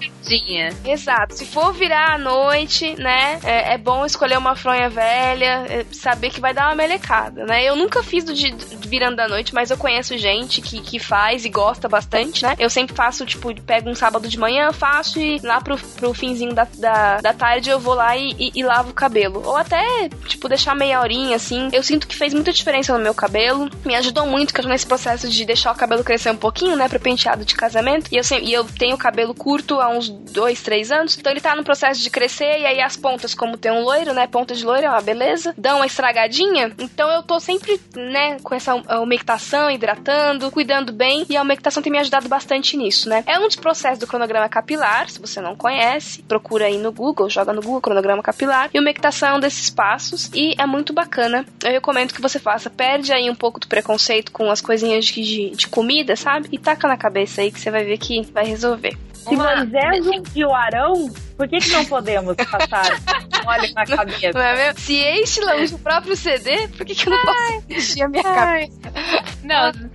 Exato. Se for virar à noite, né, é, é, bom escolher uma fronha velha, é, saber que vai dar uma melecada, né? Eu nunca fiz do de, de virando da noite, mas eu conheço gente que, que faz e gosta bastante, né? Eu sempre faço, tipo, pego um sábado de manhã, faço e lá pro, pro finzinho da, da, da tarde eu vou lá e, e, e lavo o cabelo. Ou até, tipo, deixar meia horinha, assim. Eu sinto que fez muita diferença no meu cabelo. Me ajudou muito, que eu tô nesse processo de deixar o cabelo crescer um pouquinho, né? Pra penteado de casamento. E eu, sempre, e eu tenho cabelo curto há uns dois, três anos. Então ele tá no processo de crescer. E aí as pontas, como tem um loiro, né? Ponta de loiro é uma beleza. Dão uma estragadinha. Então eu tô sempre, né? Com essa umectação, hidratando, cuidando bem. E a umectação tem me ajudado bastante nisso, né? É um dos processos do cronograma capilar. Se você não conhece, procura aí no Google, joga no Google cronograma capilar. E umectação é desses passos. E é muito bacana. Eu recomendo que você faça. Perde aí um pouco do preconceito com as coisinhas de, de, de comida, sabe? E taca na cabeça aí que você vai ver que vai resolver. Se Moisés ungiu Arão, por que, que não podemos passar óleo na cabeça? Não é mesmo? Se Estila usa o próprio CD, por que, que eu não posso ungir a minha ai. cabeça? Não,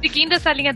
seguindo essa linha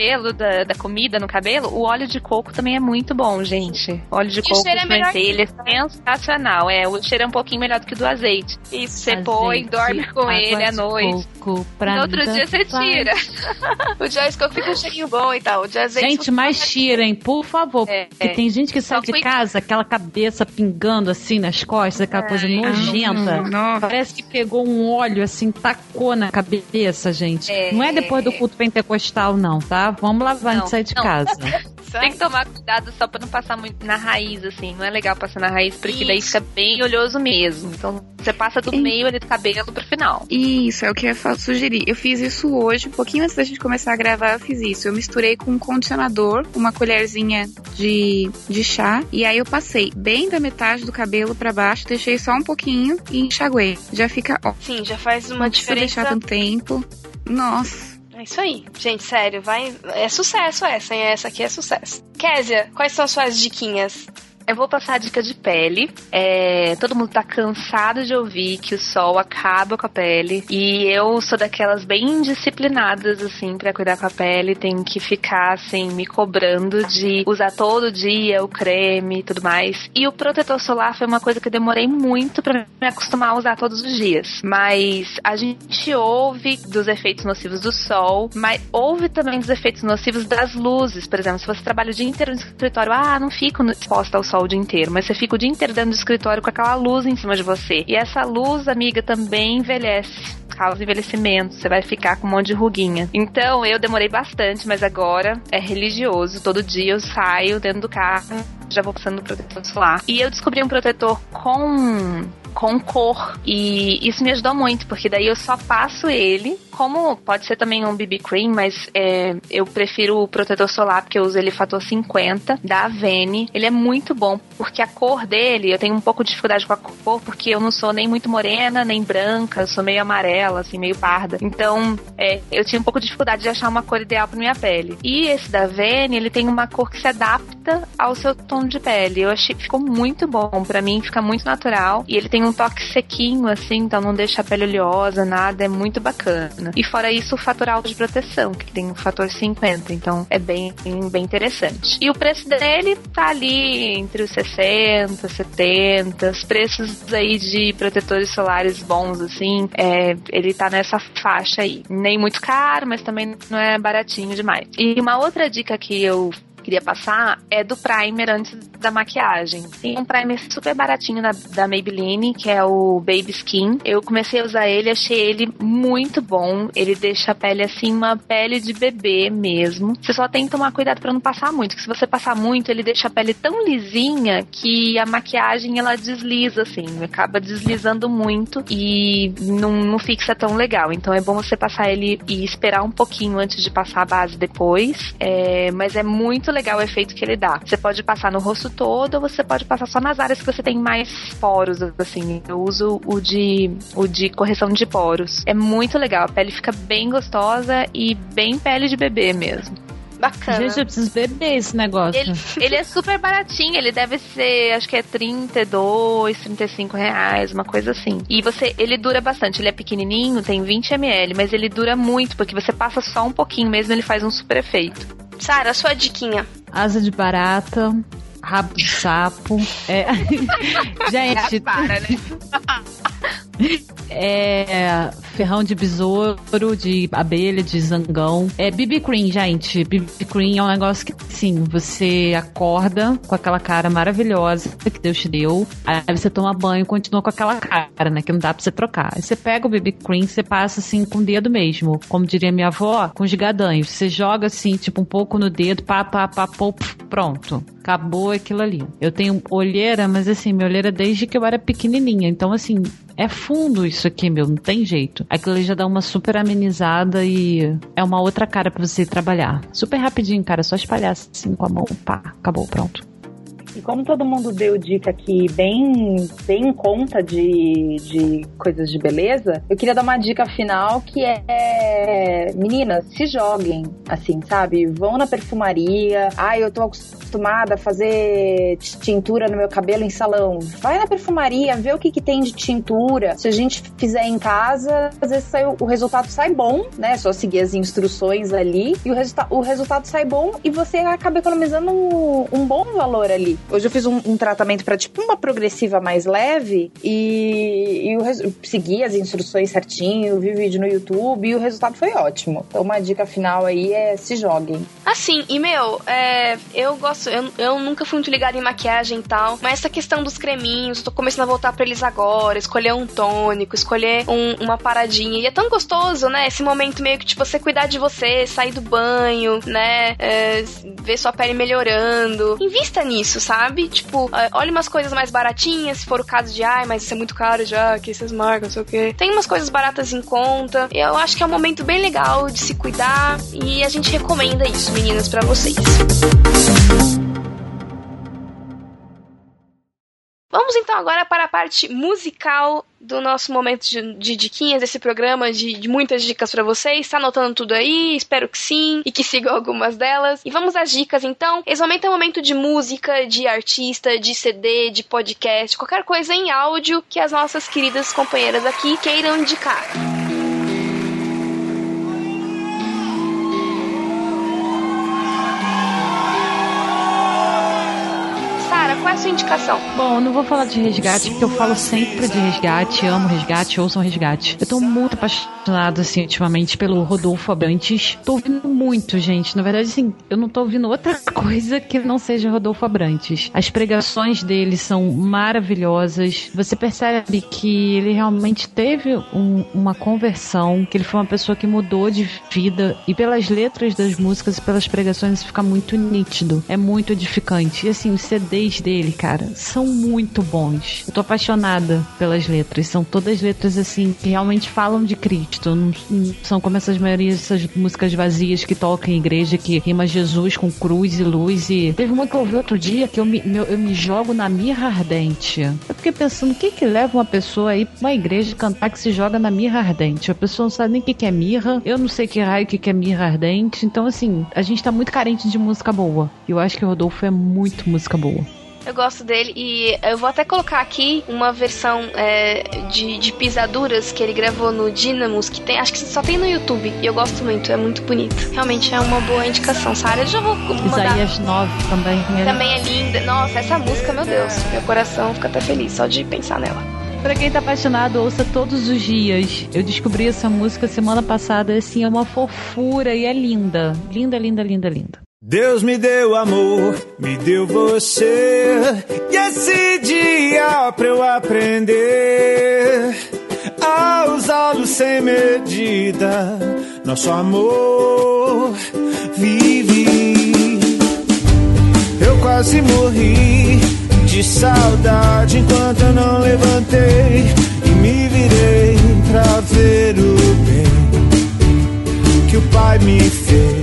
cabelo, da, da comida no cabelo, o óleo de coco também é muito bom, gente. O óleo de e coco é ele é sensacional. É, o cheiro é um pouquinho melhor do que do azeite. Isso, você azeite, põe, dorme com ele à noite. Coco pra no outro dia você tira. o de óleo de coco fica um cheirinho bom e tal. O de azeite. Gente, mais tirem, por favor. É, porque é. tem gente que sai de casa, aquela cabeça pingando assim nas costas, aquela coisa nojenta. Parece que pegou um óleo assim, tacou na cabeça, gente. É. Não é depois do culto pentecostal, não, tá? Vamos lavar antes de sair de não. casa. Tem que tomar cuidado só pra não passar muito na raiz, assim. Não é legal passar na raiz, porque Isso. daí fica bem oleoso mesmo. Então, você passa do meio ali do cabelo pro final. Isso, é o que eu ia sugerir. Eu fiz isso hoje, um pouquinho antes da gente começar a gravar, eu fiz isso. Eu misturei com um condicionador, uma colherzinha de, de chá, e aí eu passei bem da metade do cabelo para baixo, deixei só um pouquinho e enxaguei. Já fica ó. Sim, já faz uma não diferença. deixar tanto tempo. Nossa. É isso aí. Gente, sério, vai. É sucesso essa, hein? Essa aqui é sucesso. Kézia, quais são suas diquinhas? Eu vou passar a dica de pele. É, todo mundo tá cansado de ouvir que o sol acaba com a pele. E eu sou daquelas bem disciplinadas, assim, para cuidar com a pele. Tenho que ficar, assim, me cobrando de usar todo dia o creme e tudo mais. E o protetor solar foi uma coisa que eu demorei muito para me acostumar a usar todos os dias. Mas a gente ouve dos efeitos nocivos do sol, mas ouve também dos efeitos nocivos das luzes. Por exemplo, se você trabalha o dia inteiro no escritório, ah, não fico exposta ao sol o dia inteiro, mas você fica o dia inteiro dentro do escritório com aquela luz em cima de você. E essa luz, amiga, também envelhece causa envelhecimento, você vai ficar com um monte de ruguinha. Então eu demorei bastante, mas agora é religioso. Todo dia eu saio dentro do carro, já vou passando no protetor solar. E eu descobri um protetor com com cor. E isso me ajudou muito, porque daí eu só passo ele, como pode ser também um BB Cream, mas é, eu prefiro o protetor solar, porque eu uso ele fator 50, da Avene. Ele é muito bom, porque a cor dele, eu tenho um pouco de dificuldade com a cor, porque eu não sou nem muito morena, nem branca, eu sou meio amarela, assim, meio parda. Então, é, eu tinha um pouco de dificuldade de achar uma cor ideal pra minha pele. E esse da Avene, ele tem uma cor que se adapta ao seu tom de pele. Eu achei ficou muito bom. para mim, fica muito natural. E ele tem tem um toque sequinho, assim, então não deixa a pele oleosa, nada, é muito bacana. E fora isso, o fator alto de proteção, que tem um fator 50, então é bem, bem interessante. E o preço dele tá ali entre os 60, 70, os preços aí de protetores solares bons, assim, é, ele tá nessa faixa aí. Nem muito caro, mas também não é baratinho demais. E uma outra dica que eu queria passar é do primer antes da maquiagem. Tem um primer super baratinho da, Maybelline, que é o Baby Skin. Eu comecei a usar ele, achei ele muito bom. Ele deixa a pele assim, uma pele de bebê mesmo. Você só tem que tomar cuidado para não passar muito, porque se você passar muito, ele deixa a pele tão lisinha que a maquiagem ela desliza assim, acaba deslizando muito e não, não fixa tão legal. Então é bom você passar ele e esperar um pouquinho antes de passar a base depois. É, mas é muito muito legal o efeito que ele dá. Você pode passar no rosto todo ou você pode passar só nas áreas que você tem mais poros, assim. Eu uso o de, o de correção de poros. É muito legal, a pele fica bem gostosa e bem pele de bebê mesmo. Bacana. Gente, eu preciso beber esse negócio. Ele, ele é super baratinho, ele deve ser, acho que é 32, 35 reais, uma coisa assim. E você, ele dura bastante, ele é pequenininho, tem 20 ml, mas ele dura muito, porque você passa só um pouquinho mesmo, ele faz um super efeito. Sara, sua diquinha. Asa de barata, rabo de sapo. É... Gente. Para, né? É ferrão de besouro, de abelha, de zangão. É BB Cream, gente. BB Cream é um negócio que, sim, você acorda com aquela cara maravilhosa que Deus te deu. Aí você toma banho e continua com aquela cara, né? Que não dá pra você trocar. Aí você pega o BB Cream, você passa assim com o dedo mesmo. Como diria minha avó, com os gadanhos. Você joga assim, tipo, um pouco no dedo, pá, pá, pá, pô, pronto. Acabou aquilo ali. Eu tenho olheira, mas assim, minha olheira desde que eu era pequenininha. Então, assim, é fundo isso aqui, meu, não tem jeito. Aquilo ali já dá uma super amenizada e é uma outra cara para você trabalhar. Super rapidinho, cara, só espalhar assim com a mão, pá, acabou, pronto. E como todo mundo deu dica aqui bem, bem em conta de, de coisas de beleza, eu queria dar uma dica final que é meninas, se joguem, assim, sabe? Vão na perfumaria. Ah, eu tô acostumada a fazer tintura no meu cabelo em salão. Vai na perfumaria, vê o que, que tem de tintura. Se a gente fizer em casa, às vezes sai, o resultado sai bom, né? Só seguir as instruções ali e o, resulta o resultado sai bom e você acaba economizando um, um bom valor ali. Hoje eu fiz um, um tratamento para tipo uma progressiva mais leve e, e eu, eu segui as instruções certinho, vi vídeo no YouTube e o resultado foi ótimo. Então uma dica final aí é se joguem. Assim, e meu, é, eu gosto, eu, eu nunca fui muito ligada em maquiagem e tal, mas essa questão dos creminhos, tô começando a voltar pra eles agora, escolher um tônico, escolher um, uma paradinha. E é tão gostoso, né? Esse momento meio que tipo você cuidar de você, sair do banho, né? É, ver sua pele melhorando. Invista nisso, sabe? Tipo, é, olhe umas coisas mais baratinhas, se for o caso de, ai, mas isso é muito caro já, que essas marcas, não sei o quê. Tem umas coisas baratas em conta. Eu acho que é um momento bem legal de se cuidar e a gente recomenda isso, meninas, para vocês. Vamos então agora para a parte musical do nosso momento de, de diquinhas, desse programa de, de muitas dicas para vocês. Está anotando tudo aí? Espero que sim e que sigam algumas delas. E vamos às dicas então. Esse momento é um momento de música, de artista, de CD, de podcast, qualquer coisa em áudio que as nossas queridas companheiras aqui queiram indicar. qual sua indicação? Bom, eu não vou falar de resgate, porque eu falo sempre de resgate, amo resgate, ouçam resgate. Eu tô muito apaixonado, assim, ultimamente pelo Rodolfo Abrantes. Tô ouvindo muito, gente. Na verdade, assim, eu não tô ouvindo outra coisa que não seja Rodolfo Abrantes. As pregações dele são maravilhosas. Você percebe que ele realmente teve um, uma conversão, que ele foi uma pessoa que mudou de vida. E pelas letras das músicas e pelas pregações, isso fica muito nítido. É muito edificante. E assim, os CDs dele, cara, são muito bons. Eu tô apaixonada pelas letras. São todas letras assim que realmente falam de Cristo. Não, não são como essas maioria dessas músicas vazias que tocam em igreja que rima Jesus com cruz e luz. E teve uma que eu ouvi outro dia que eu me, meu, eu me jogo na mirra ardente. Eu fiquei pensando, o que que leva uma pessoa aí pra uma igreja cantar que se joga na mirra ardente? A pessoa não sabe nem o que, que é mirra. Eu não sei que raio que, que é mirra ardente. Então, assim, a gente tá muito carente de música boa. Eu acho que o Rodolfo é muito música boa. Eu gosto dele e eu vou até colocar aqui uma versão é, de, de pisaduras que ele gravou no Dynamos, que tem, acho que só tem no YouTube. E eu gosto muito, é muito bonito. Realmente é uma boa indicação, Sara. Eu já vou mandar. Isaías 9 também. É... Também é linda. Nossa, essa música, meu Deus, meu coração fica até feliz só de pensar nela. Pra quem tá apaixonado, ouça todos os dias. Eu descobri essa música semana passada, assim, é uma fofura e é linda. Linda, linda, linda, linda. Deus me deu amor, me deu você. E esse dia pra eu aprender a usá-lo sem medida. Nosso amor vive. Eu quase morri de saudade enquanto eu não levantei e me virei pra ver o bem que o Pai me fez.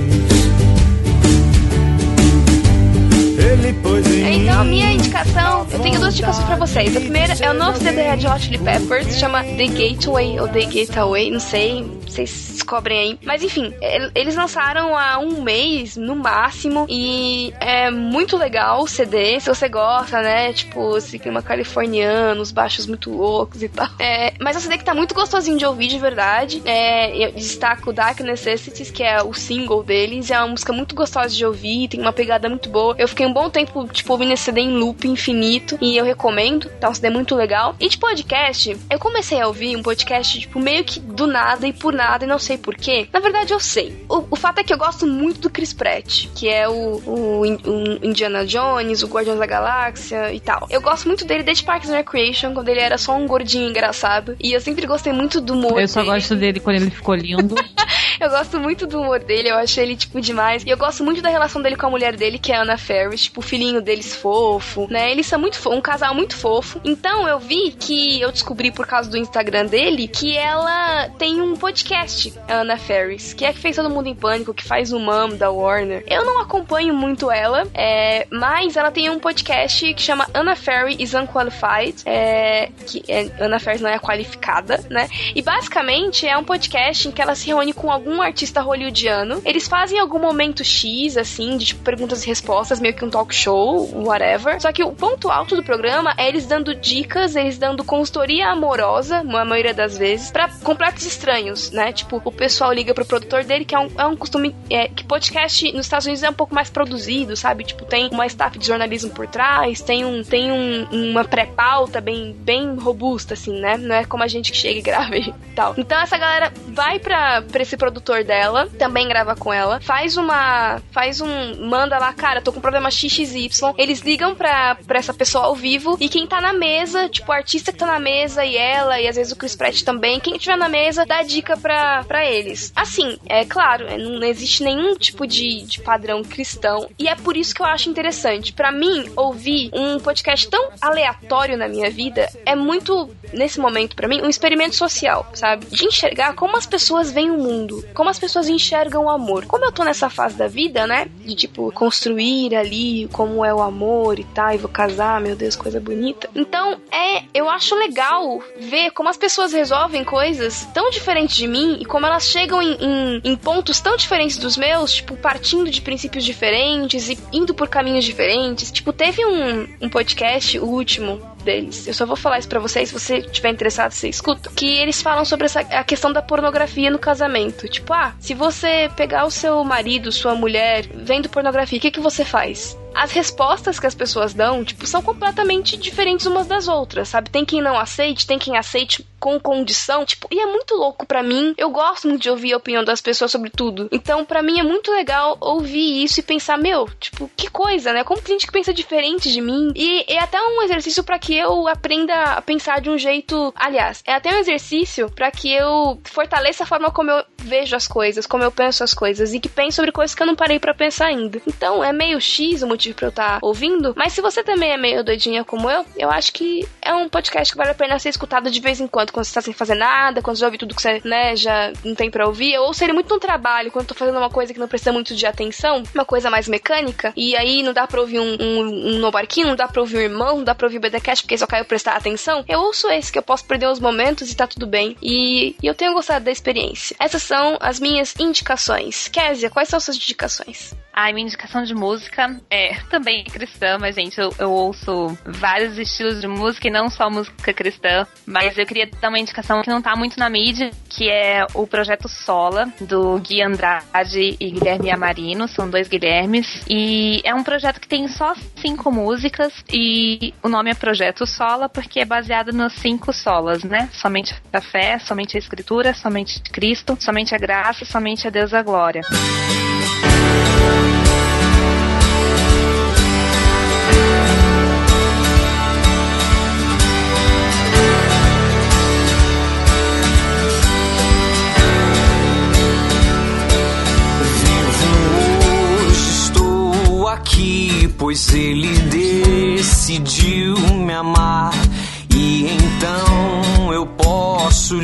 Então, minha indicação, eu tenho duas indicações pra vocês. A primeira é o novo CD Red Hot Chili Peppers, chama The Gateway ou The Gateway, não sei vocês descobrem aí. Mas enfim, eles lançaram há um mês, no máximo, e é muito legal o CD, se você gosta, né? Tipo, esse clima californiano, os baixos muito loucos e tal. É, mas é um CD que tá muito gostosinho de ouvir de verdade. É, eu destaco Dark Necessities, que é o single deles. É uma música muito gostosa de ouvir, tem uma pegada muito boa. Eu fiquei um bom tempo, tipo, esse CD em loop infinito e eu recomendo. Tá um CD muito legal. E de podcast, eu comecei a ouvir um podcast, tipo, meio que do nada e por nada e não sei porquê. Na verdade, eu sei. O, o fato é que eu gosto muito do Chris Pratt, que é o, o, o Indiana Jones, o Guardiões da Galáxia e tal. Eu gosto muito dele desde Parks and Recreation, quando ele era só um gordinho engraçado. E eu sempre gostei muito do humor Eu só dele. gosto dele quando ele ficou lindo. eu gosto muito do humor dele, eu acho ele, tipo, demais. E eu gosto muito da relação dele com a mulher dele, que é a Anna Ferris, tipo, o filhinho deles fofo, né? Eles são muito um casal muito fofo. Então eu vi que eu descobri por causa do Instagram dele que ela tem um podcast, a Anna Ferris, que é que fez Todo Mundo em Pânico, que faz o Mom da Warner. Eu não acompanho muito ela, é, mas ela tem um podcast que chama Anna Ferris is Unqualified, é, que é, Anna Ferris não é qualificada, né? E basicamente é um podcast em que ela se reúne com algum artista hollywoodiano. Eles fazem algum momento X, assim, de tipo perguntas e respostas, meio que um talk show, whatever. Só que o ponto alto do programa é eles dando dicas, eles dando consultoria amorosa, a maioria das vezes, para completos estranhos, né? Tipo, o pessoal liga pro produtor dele, que é um, é um costume é, que podcast nos Estados Unidos é um pouco mais produzido, sabe? Tipo, tem uma staff de jornalismo por trás, tem um tem um, uma pré-pauta bem, bem robusta, assim, né? Não é como a gente que chega e grava e tal. Então essa galera vai pra, pra esse produtor dela, também grava com ela, faz uma. faz um. manda lá, cara, tô com problema XXY. Eles ligam pra, pra essa pessoa ao vivo e quem tá na mesa, tipo, o artista que tá na mesa e ela, e às vezes o Chris Pratt também, quem tiver na mesa dá dica pra, pra eles. Assim, é claro, é, não existe nenhum tipo de, de padrão cristão e é por isso que eu acho interessante. para mim, ouvir um podcast tão aleatório na minha vida é muito, nesse momento, para mim, um experimento social, sabe? De enxergar como as pessoas veem o mundo, como as pessoas enxergam o amor. Como eu tô nessa fase da vida, né? De tipo, construir ali como é o amor e tal, e vou casar, meu Deus, coisa bonita. Então, é, eu acho legal ver como as pessoas resolvem coisas tão diferentes de mim e como elas chegam em, em, em pontos tão diferentes dos meus, tipo, partindo de princípios diferentes e indo por caminhos diferentes. Tipo, teve um, um podcast, o último, deles. Eu só vou falar isso pra vocês, se você tiver interessado, você escuta. Que eles falam sobre essa, a questão da pornografia no casamento. Tipo, ah, se você pegar o seu marido, sua mulher, vendo pornografia, o que, que você faz? as respostas que as pessoas dão, tipo, são completamente diferentes umas das outras, sabe? Tem quem não aceite, tem quem aceite com condição, tipo, e é muito louco para mim. Eu gosto muito de ouvir a opinião das pessoas sobre tudo. Então, para mim é muito legal ouvir isso e pensar, meu, tipo, que coisa, né? Como tem gente que pensa diferente de mim. E é até um exercício para que eu aprenda a pensar de um jeito, aliás, é até um exercício para que eu fortaleça a forma como eu vejo as coisas, como eu penso as coisas e que pense sobre coisas que eu não parei para pensar ainda. Então, é meio X o motivo pra eu estar tá ouvindo. Mas se você também é meio doidinha como eu, eu acho que é um podcast que vale a pena ser escutado de vez em quando, quando você tá sem fazer nada, quando você ouve tudo que você, né, já não tem pra ouvir. Ouço ele muito no trabalho, quando eu tô fazendo uma coisa que não precisa muito de atenção, uma coisa mais mecânica, e aí não dá pra ouvir um, um, um no barquinho, não dá pra ouvir o irmão, não dá pra ouvir o BDcast, porque só caiu prestar atenção. Eu ouço esse, que eu posso perder uns momentos e tá tudo bem. E, e eu tenho gostado da experiência. Essas são as minhas indicações. Kézia, quais são suas indicações? A minha indicação de música é também cristã, mas, gente, eu, eu, ouço vários estilos de música e não só música cristã. Mas eu queria dar uma indicação que não tá muito na mídia, que é o projeto Sola, do Gui Andrade e Guilherme Amarino. São dois Guilhermes. E é um projeto que tem só cinco músicas e o nome é Projeto Sola porque é baseado nos cinco solas, né? Somente a fé, somente a escritura, somente Cristo, somente a graça, somente a Deus a glória. aqui, pois ele decidiu me amar. E então eu posso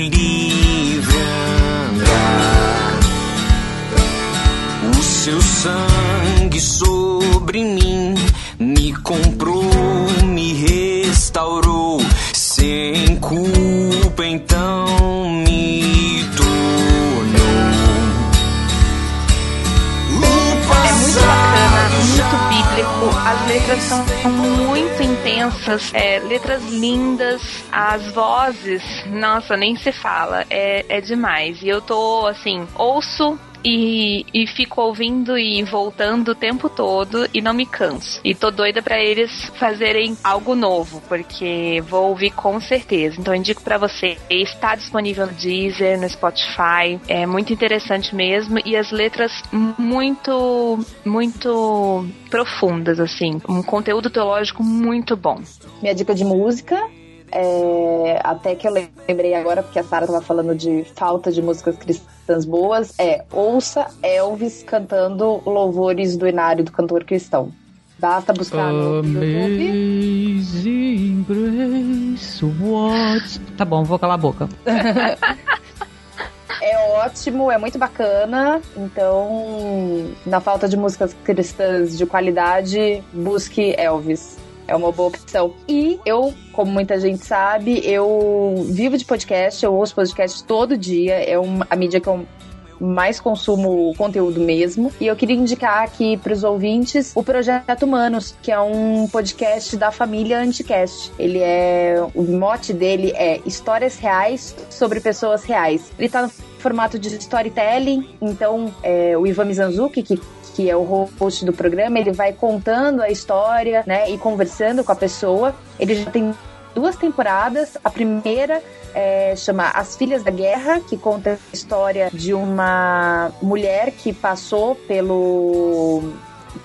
letras são muito intensas, é, letras lindas, as vozes, nossa, nem se fala, é, é demais. E eu tô, assim, ouço e, e fico ouvindo e voltando o tempo todo e não me canso. E tô doida para eles fazerem algo novo, porque vou ouvir com certeza. Então indico para você, está disponível no Deezer, no Spotify, é muito interessante mesmo e as letras muito muito profundas assim, um conteúdo teológico muito bom. Minha dica de música é, até que eu lembrei agora, porque a Sara estava falando de falta de músicas cristãs boas, é ouça Elvis cantando louvores do Inário do cantor cristão. Basta buscar no Amazing Grace, what? Tá bom, vou calar a boca. é ótimo, é muito bacana. Então, na falta de músicas cristãs de qualidade, busque Elvis é uma boa opção. E eu, como muita gente sabe, eu vivo de podcast, eu ouço podcast todo dia, é a mídia que eu mais consumo conteúdo mesmo. E eu queria indicar aqui para os ouvintes o Projeto Humanos, que é um podcast da família Anticast. Ele é. O mote dele é Histórias Reais sobre Pessoas Reais. Ele está no formato de storytelling, então é, o Ivan Mizanzuki, que que é o host do programa, ele vai contando a história, né, e conversando com a pessoa. Ele já tem duas temporadas. A primeira é, chama As Filhas da Guerra, que conta a história de uma mulher que passou pelo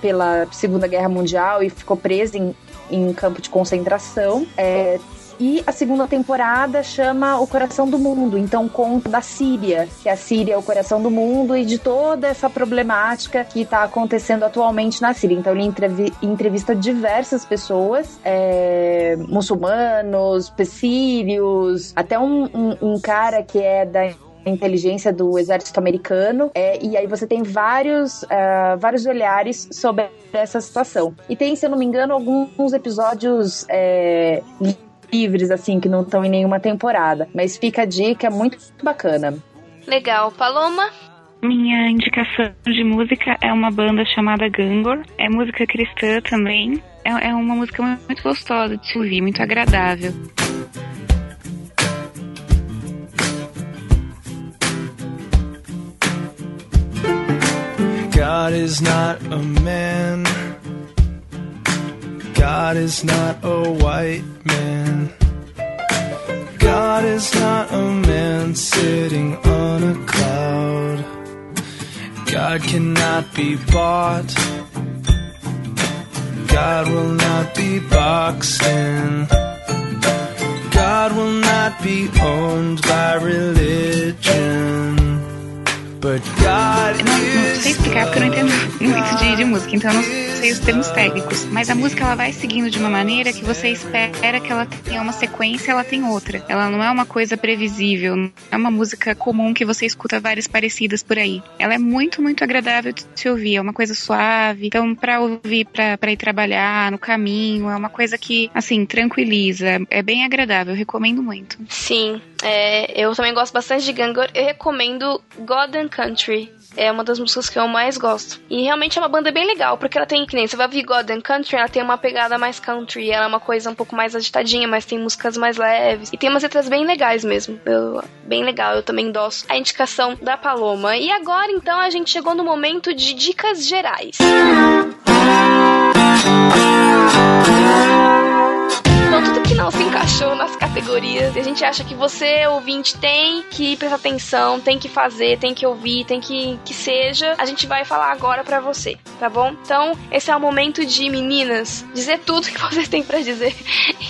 pela Segunda Guerra Mundial e ficou presa em, em campo de concentração. É, e a segunda temporada chama O Coração do Mundo, então conta da Síria, que a Síria é o coração do mundo e de toda essa problemática que está acontecendo atualmente na Síria. Então ele entrevista diversas pessoas, é, muçulmanos, sírios, até um, um, um cara que é da inteligência do exército americano. É, e aí você tem vários uh, vários olhares sobre essa situação. E tem se eu não me engano alguns episódios é, livres, assim, que não estão em nenhuma temporada. Mas fica a dica, é muito bacana. Legal. Paloma? Minha indicação de música é uma banda chamada Gangor. É música cristã também. É, é uma música muito gostosa de se ouvir, muito agradável. God is not a man. God is not a white man. God is not a man sitting on a cloud. God cannot be bought. God will not be boxed in. God will not be owned by religion. But God não, não sei explicar porque eu não entendo muito de, de música, então eu não sei os termos técnicos. Mas a música ela vai seguindo de uma maneira que você espera que ela tenha uma sequência, ela tem outra. Ela não é uma coisa previsível, não é uma música comum que você escuta várias parecidas por aí. Ela é muito, muito agradável de se ouvir, é uma coisa suave. Então, para ouvir, para ir trabalhar no caminho, é uma coisa que, assim, tranquiliza. É bem agradável, eu recomendo muito. Sim, é, eu também gosto bastante de Gangor. Eu recomendo God and Country. É uma das músicas que eu mais gosto. E realmente é uma banda bem legal, porque ela tem, que nem você vai ouvir God and Country, ela tem uma pegada mais country, ela é uma coisa um pouco mais agitadinha, mas tem músicas mais leves. E tem umas letras bem legais mesmo. Eu, bem legal, eu também endosso a indicação da Paloma. E agora então a gente chegou no momento de dicas gerais. Então, tudo que não se encaixou nas categorias, a gente acha que você, ouvinte, tem que prestar atenção, tem que fazer, tem que ouvir, tem que que seja, a gente vai falar agora para você, tá bom? Então, esse é o momento de meninas dizer tudo que vocês têm para dizer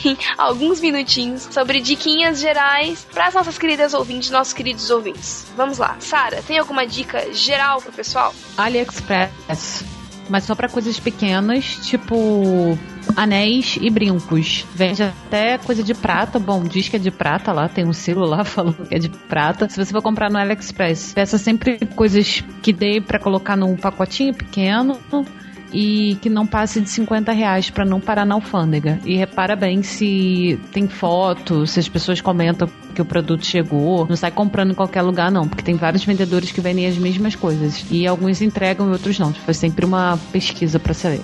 em alguns minutinhos sobre diquinhas gerais para as nossas queridas ouvintes, nossos queridos ouvintes. Vamos lá. Sara, tem alguma dica geral pro pessoal? AliExpress. Mas só para coisas pequenas, tipo anéis e brincos. Vende até coisa de prata. Bom, diz que é de prata lá, tem um selo lá falando que é de prata. Se você for comprar no AliExpress, peça sempre coisas que dê para colocar num pacotinho pequeno e que não passe de 50 reais para não parar na alfândega. E repara bem se tem foto, se as pessoas comentam que o produto chegou. Não sai comprando em qualquer lugar, não, porque tem vários vendedores que vendem as mesmas coisas. E alguns entregam e outros não. Faz sempre uma pesquisa para saber.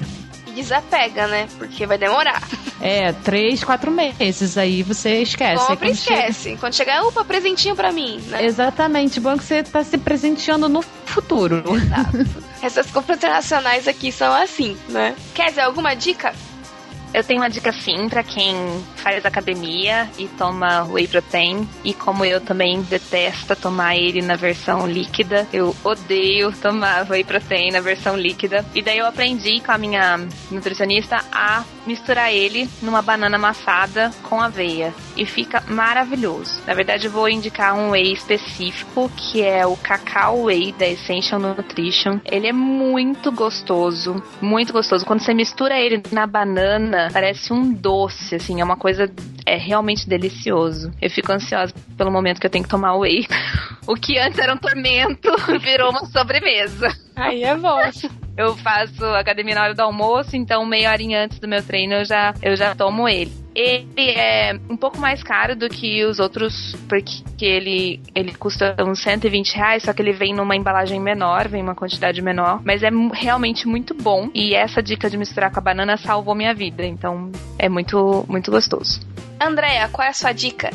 Desapega, né? Porque vai demorar. É, três, quatro meses. Aí você esquece. Compra e esquece. Chega... Quando chegar, opa, presentinho pra mim, né? Exatamente. Bom que você tá se presenteando no futuro. Exato. Essas compras internacionais aqui são assim, né? Quer dizer, alguma dica? Eu tenho uma dica sim para quem faz academia e toma whey protein. E como eu também detesta tomar ele na versão líquida, eu odeio tomar whey protein na versão líquida. E daí eu aprendi com a minha nutricionista a misturar ele numa banana amassada com aveia. E fica maravilhoso. Na verdade, eu vou indicar um whey específico, que é o Cacau Whey da Essential Nutrition. Ele é muito gostoso, muito gostoso. Quando você mistura ele na banana, parece um doce, assim, é uma coisa é realmente delicioso. Eu fico ansiosa pelo momento que eu tenho que tomar whey. o que antes era um tormento virou uma sobremesa. Aí é bom. Eu faço academia na hora do almoço, então meia horinha antes do meu treino eu já, eu já tomo ele. Ele é um pouco mais caro do que os outros, porque ele, ele custa uns 120 reais, só que ele vem numa embalagem menor, vem uma quantidade menor. Mas é realmente muito bom. E essa dica de misturar com a banana salvou minha vida. Então é muito, muito gostoso. Andréia, qual é a sua dica?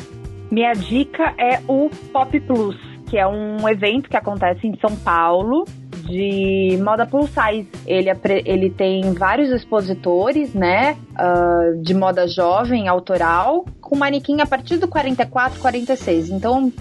Minha dica é o Pop Plus, que é um evento que acontece em São Paulo de moda plus size. Ele, ele tem vários expositores, né? Uh, de moda jovem, autoral, com manequim a partir do 44, 46. Então,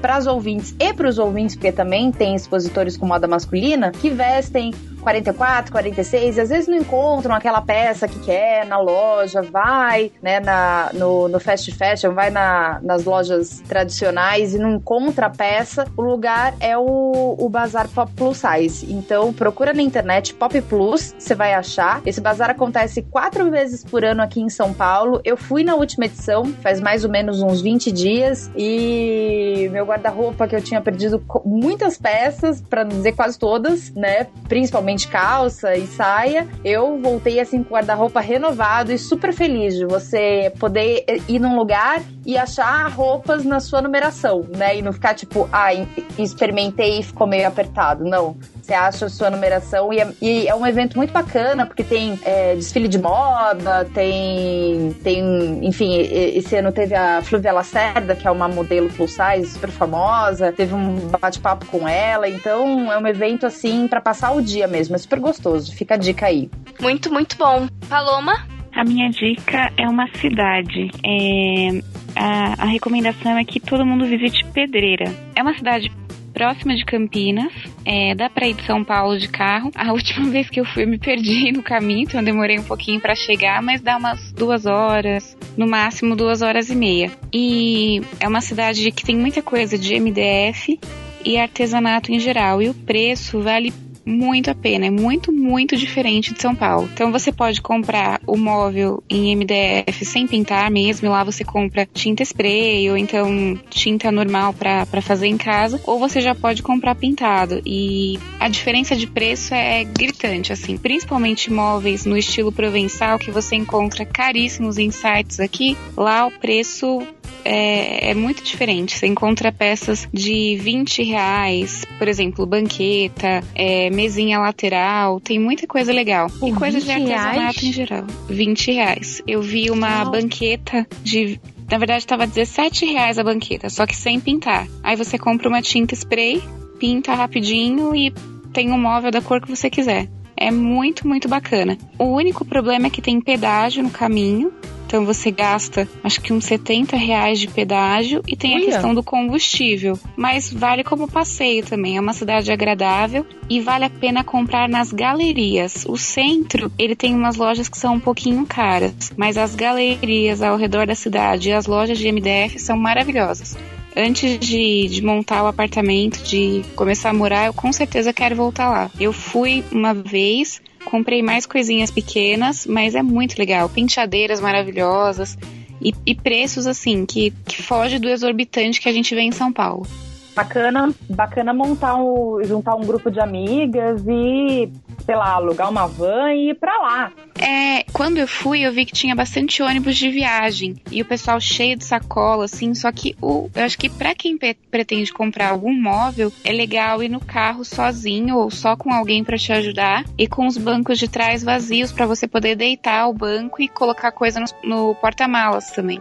para as ouvintes e para os ouvintes, porque também tem expositores com moda masculina, que vestem 44, 46, e às vezes não encontram aquela peça que quer na loja, vai né, na, no, no fast fashion, vai na, nas lojas tradicionais e não encontra a peça, o lugar é o, o Bazar Pop Plus Size. Então procura na internet Pop Plus, você vai achar. Esse bazar acontece quatro vezes por ano aqui em São Paulo. Eu fui na última edição, faz mais ou menos uns 20 dias, e meu guarda-roupa que eu tinha perdido muitas peças, para não dizer quase todas, né? Principalmente calça e saia, eu voltei assim com guarda-roupa renovado e super feliz de você poder ir num lugar e achar roupas na sua numeração, né? E não ficar tipo, ah, experimentei e ficou meio apertado. Não. Você acha a sua numeração e é, e é um evento muito bacana porque tem é, desfile de moda, tem, tem, enfim, esse ano teve a Fluvia Lacerda, que é uma modelo plus size super famosa, teve um bate-papo com ela, então é um evento assim para passar o dia mesmo, é super gostoso. Fica a dica aí. Muito, muito bom. Paloma? A minha dica é uma cidade. É, a, a recomendação é que todo mundo visite Pedreira. É uma cidade próxima de Campinas. É, dá pra ir de São Paulo de carro. A última vez que eu fui, eu me perdi no caminho, então eu demorei um pouquinho para chegar, mas dá umas duas horas, no máximo duas horas e meia. E é uma cidade que tem muita coisa de MDF e artesanato em geral. E o preço vale muito a pena, é muito, muito diferente de São Paulo. Então você pode comprar o móvel em MDF sem pintar mesmo, e lá você compra tinta spray ou então tinta normal para fazer em casa, ou você já pode comprar pintado. E a diferença de preço é gritante, assim, principalmente móveis no estilo provençal que você encontra caríssimos em sites aqui, lá o preço é, é, muito diferente. Você encontra peças de 20 reais, por exemplo, banqueta, é, mesinha lateral, tem muita coisa legal. Por e coisas de artesanato reais? em geral. 20 reais. Eu vi uma banqueta de na verdade, estava 17 reais a banqueta, só que sem pintar. Aí você compra uma tinta spray, pinta rapidinho e tem um móvel da cor que você quiser. É muito, muito bacana. O único problema é que tem pedágio no caminho então você gasta acho que uns 70 reais de pedágio e tem Uia. a questão do combustível. Mas vale como passeio também. É uma cidade agradável e vale a pena comprar nas galerias. O centro, ele tem umas lojas que são um pouquinho caras, mas as galerias ao redor da cidade e as lojas de MDF são maravilhosas antes de, de, montar o apartamento, de começar a morar, eu com certeza quero voltar lá. Eu fui uma vez, Comprei mais coisinhas pequenas, mas é muito legal. Penteadeiras maravilhosas e, e preços assim que, que foge do exorbitante que a gente vê em São Paulo. Bacana, bacana montar um, juntar um grupo de amigas e sei lá, alugar uma van e ir pra lá. É, quando eu fui, eu vi que tinha bastante ônibus de viagem e o pessoal cheio de sacola, assim. Só que o, eu acho que para quem pretende comprar algum móvel, é legal ir no carro sozinho ou só com alguém para te ajudar e com os bancos de trás vazios para você poder deitar o banco e colocar coisa no, no porta-malas também.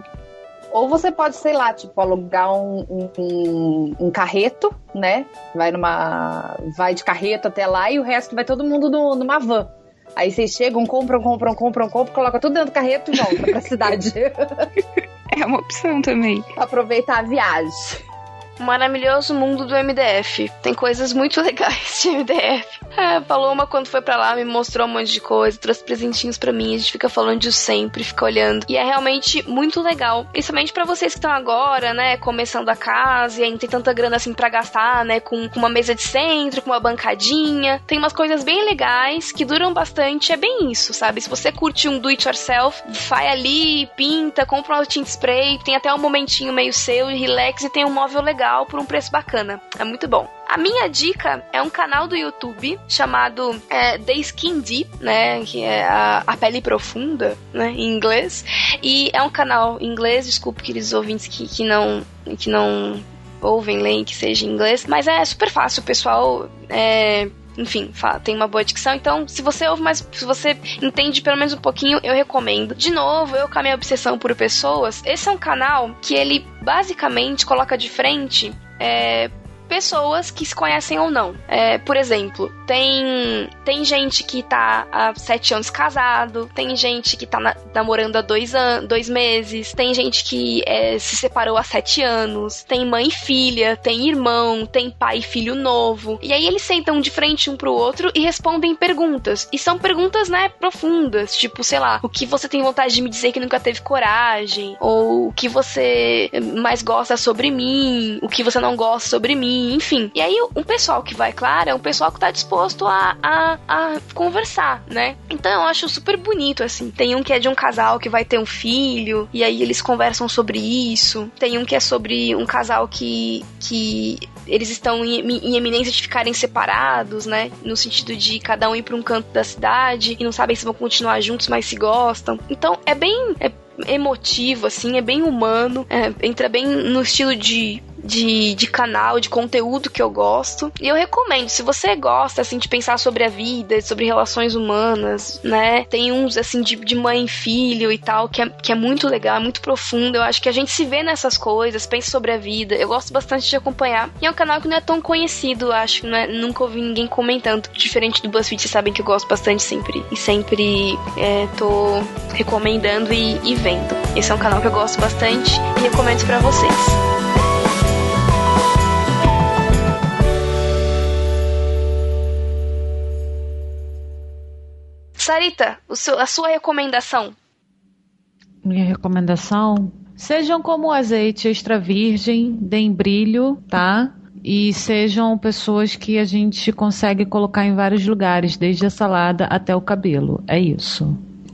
Ou você pode, sei lá, tipo, alugar um, um, um, carreto, né? Vai numa. Vai de carreto até lá e o resto vai todo mundo no, numa van. Aí vocês chegam, compram, compram, compram, compram, colocam tudo dentro do carreto e volta pra cidade. é uma opção também. Aproveitar a viagem maravilhoso mundo do MDF. Tem coisas muito legais de MDF. É, Paloma, quando foi para lá, me mostrou um monte de coisa, trouxe presentinhos para mim. A gente fica falando disso sempre, fica olhando. E é realmente muito legal. Principalmente para vocês que estão agora, né, começando a casa e não tem tanta grana assim para gastar, né, com, com uma mesa de centro, com uma bancadinha. Tem umas coisas bem legais que duram bastante. É bem isso, sabe? Se você curte um do it yourself, vai ali, pinta, compra um tinta spray, tem até um momentinho meio seu e relax e tem um móvel legal legal por um preço bacana. É muito bom. A minha dica é um canal do YouTube chamado é, The Skin Deep, né? Que é a, a, pele profunda, né? Em inglês. E é um canal em inglês, desculpe aqueles ouvintes que, que não. que não ouvem, leem que seja em inglês, mas é super fácil, o pessoal é, enfim, tem uma boa dicção. Então, se você ouve mais, se você entende pelo menos um pouquinho, eu recomendo. De novo, eu com a minha obsessão por pessoas, esse é um canal que ele basicamente coloca de frente é, pessoas que se conhecem ou não. É, por exemplo, tem, tem gente que tá há sete anos casado, tem gente que tá na, namorando há dois, an dois meses, tem gente que é, se separou há sete anos, tem mãe e filha, tem irmão, tem pai e filho novo. E aí eles sentam de frente um pro outro e respondem perguntas. E são perguntas, né, profundas, tipo, sei lá, o que você tem vontade de me dizer que nunca teve coragem, ou o que você mais gosta sobre mim, o que você não gosta sobre mim enfim. E aí, um pessoal que vai, claro, é um pessoal que tá disposto a, a, a conversar, né? Então eu acho super bonito, assim. Tem um que é de um casal que vai ter um filho, e aí eles conversam sobre isso. Tem um que é sobre um casal que, que eles estão em, em, eminência de ficarem separados, né? No sentido de cada um ir para um canto da cidade e não sabem se vão continuar juntos, mas se gostam. Então é bem é emotivo, assim, é bem humano, é, entra bem no estilo de de, de canal, de conteúdo que eu gosto. E eu recomendo, se você gosta, assim, de pensar sobre a vida, sobre relações humanas, né? Tem uns, assim, de, de mãe e filho e tal, que é, que é muito legal, é muito profundo. Eu acho que a gente se vê nessas coisas, pensa sobre a vida. Eu gosto bastante de acompanhar. E é um canal que não é tão conhecido, acho, né? Nunca ouvi ninguém comentando. Diferente do BuzzFeed, vocês sabem que eu gosto bastante sempre. E sempre é, tô recomendando e, e vendo. Esse é um canal que eu gosto bastante e recomendo para vocês. Sarita, seu, a sua recomendação? Minha recomendação? Sejam como azeite extra virgem, deem brilho, tá? E sejam pessoas que a gente consegue colocar em vários lugares, desde a salada até o cabelo. É isso.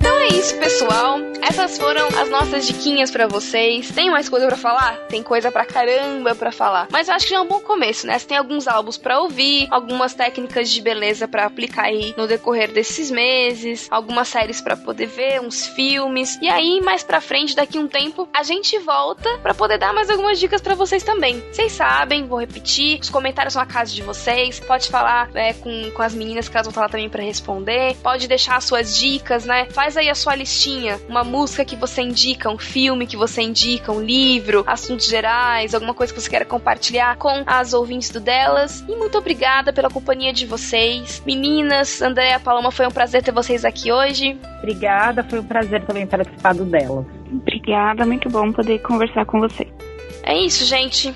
então é isso, pessoal. Essas foram as nossas diquinhas para vocês. Tem mais coisa para falar? Tem coisa pra caramba para falar. Mas eu acho que já é um bom começo, né? Você tem alguns álbuns para ouvir, algumas técnicas de beleza para aplicar aí no decorrer desses meses, algumas séries para poder ver, uns filmes. E aí, mais pra frente, daqui um tempo, a gente volta para poder dar mais algumas dicas para vocês também. Vocês sabem, vou repetir, os comentários são a casa de vocês. Pode falar é, com, com as meninas que elas vão lá também para responder. Pode deixar as suas dicas, né? Faz aí a sua listinha, uma música música que você indica, um filme que você indica, um livro, assuntos gerais, alguma coisa que você queira compartilhar com as ouvintes do delas. E muito obrigada pela companhia de vocês. Meninas, Andréa, Paloma, foi um prazer ter vocês aqui hoje. Obrigada, foi um prazer também participar do delas. Obrigada, muito bom poder conversar com você. É isso, gente.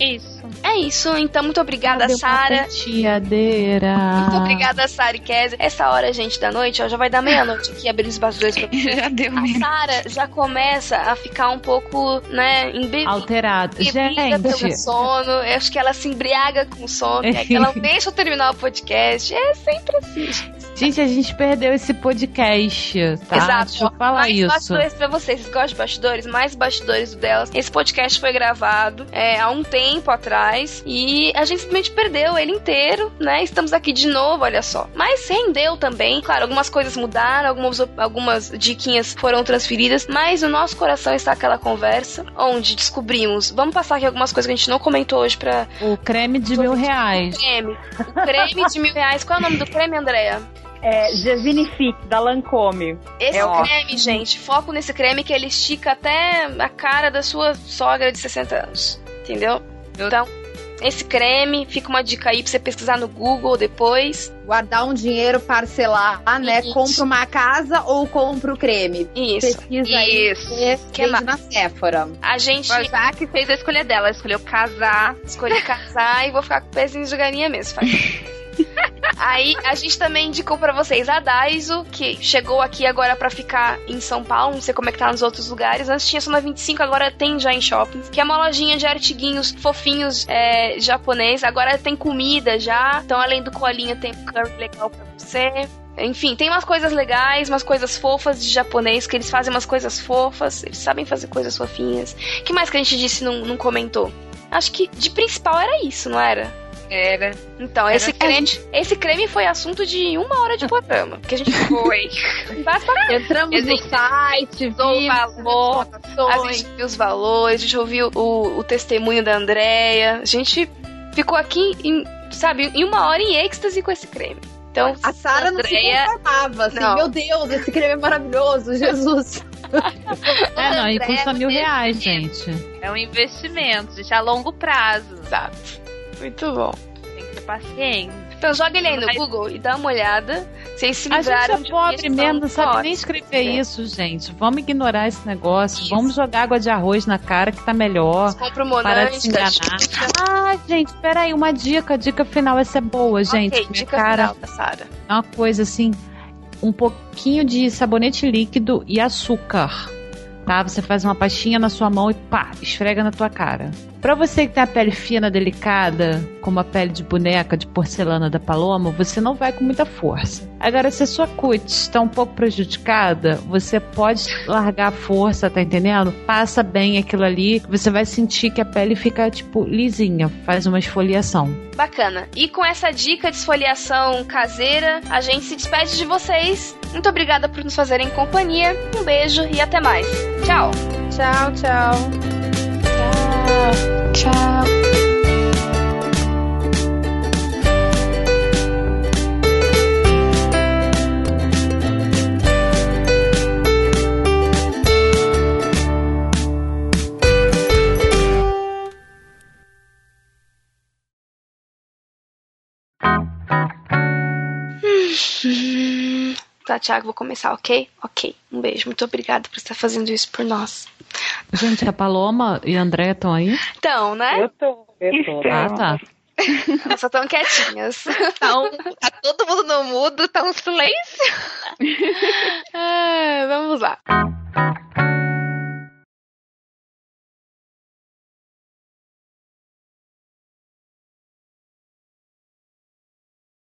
Isso. É isso, então muito obrigada, Sara. Muito obrigada, Sara e Kézia. Essa hora, gente, da noite, ó, já vai dar meia-noite aqui, abrir os bastidores pra vocês. já deu A Sara já começa a ficar um pouco, né, embebida. Alterada. Gente. pelo sono. Eu acho que ela se embriaga com sono, ela não deixa eu terminar o podcast. É sempre assim, gente. A gente perdeu esse podcast, tá? Exato. Deixa eu falar mais isso. bastidores pra vocês. Vocês gostam de bastidores? Mais bastidores do delas. Esse podcast foi gravado é, há um tempo atrás e a gente simplesmente perdeu ele inteiro, né? Estamos aqui de novo, olha só. Mas rendeu também. Claro, algumas coisas mudaram, algumas, algumas diquinhas foram transferidas, mas no nosso coração está aquela conversa onde descobrimos. Vamos passar aqui algumas coisas que a gente não comentou hoje pra. O creme de mil reais. Creme. O creme de mil reais. Qual é o nome do creme, Andréa? É Gesinifique, da Lancome. Esse É creme, gente, foco nesse creme que ele estica até a cara da sua sogra de 60 anos. Entendeu? Então, esse creme, fica uma dica aí pra você pesquisar no Google depois. Guardar um dinheiro, parcelar, né? Isso. Compra uma casa ou compra o creme. Isso. Pesquisa aí. Isso. você Que vende na Sephora. A gente A Jaque fez a escolha dela. Ela escolheu casar. escolhi casar e vou ficar com pezinho de galinha mesmo. Aí a gente também indicou pra vocês a Daiso, que chegou aqui agora pra ficar em São Paulo, não sei como é que tá nos outros lugares. Antes tinha só na 25, agora tem já em shoppings. Que é uma lojinha de artiguinhos fofinhos é, japonês. Agora tem comida já. Então além do colinho tem curry legal pra você. Enfim, tem umas coisas legais, umas coisas fofas de japonês, que eles fazem umas coisas fofas, eles sabem fazer coisas fofinhas. que mais que a gente disse não, não comentou? Acho que de principal era isso, não era? Era. Então, Era esse creme, esse creme foi assunto de uma hora de programa. Porque a gente foi. Entramos no site, o vimos valor. A gente viu os valores, a gente ouviu o, o testemunho da Andrea. A gente ficou aqui, em, sabe, em uma hora em êxtase com esse creme. Então, A Sara não se Andrea- conformava, assim, Não. meu Deus, esse creme é maravilhoso, Jesus. É, não, e custa mil você- reais, gente. É um investimento, gente, a longo prazo. Exato. Muito bom. Tem que ter paciência. Então joga ele aí no Mas- Google e dá uma olhada. Vocês se A livraram gente é pobre mesmo, não sabe nem escrever né? isso, gente. Vamos ignorar esse negócio. Isso. Vamos jogar água de arroz na cara que tá melhor. Compra o Para de Monange se enganar. Ah, gente, peraí, uma dica. A dica final, essa é boa, gente. Ok, Minha dica cara final Sara. é uma coisa assim, um pouquinho de sabonete líquido e açúcar. Tá? Você faz uma pastinha na sua mão e pá, esfrega na tua cara. Pra você que tem a pele fina, delicada, como a pele de boneca de porcelana da Paloma, você não vai com muita força. Agora, se a sua cutis está um pouco prejudicada, você pode largar a força, tá entendendo? Passa bem aquilo ali, você vai sentir que a pele fica, tipo, lisinha, faz uma esfoliação. Bacana. E com essa dica de esfoliação caseira, a gente se despede de vocês. Muito obrigada por nos fazerem companhia. Um beijo e até mais. Tchau. Tchau, tchau. Tchau. Tá, Thiago, vou começar, ok? Ok. Um beijo. Muito obrigada por estar fazendo isso por nós. Gente, a Paloma e a André estão aí? Então, né? Eu tô, eu tô. Ah, tá. Elas só tão quietinhas. Tá, um- tá todo mundo no mudo, tá um silêncio. Ah, vamos lá.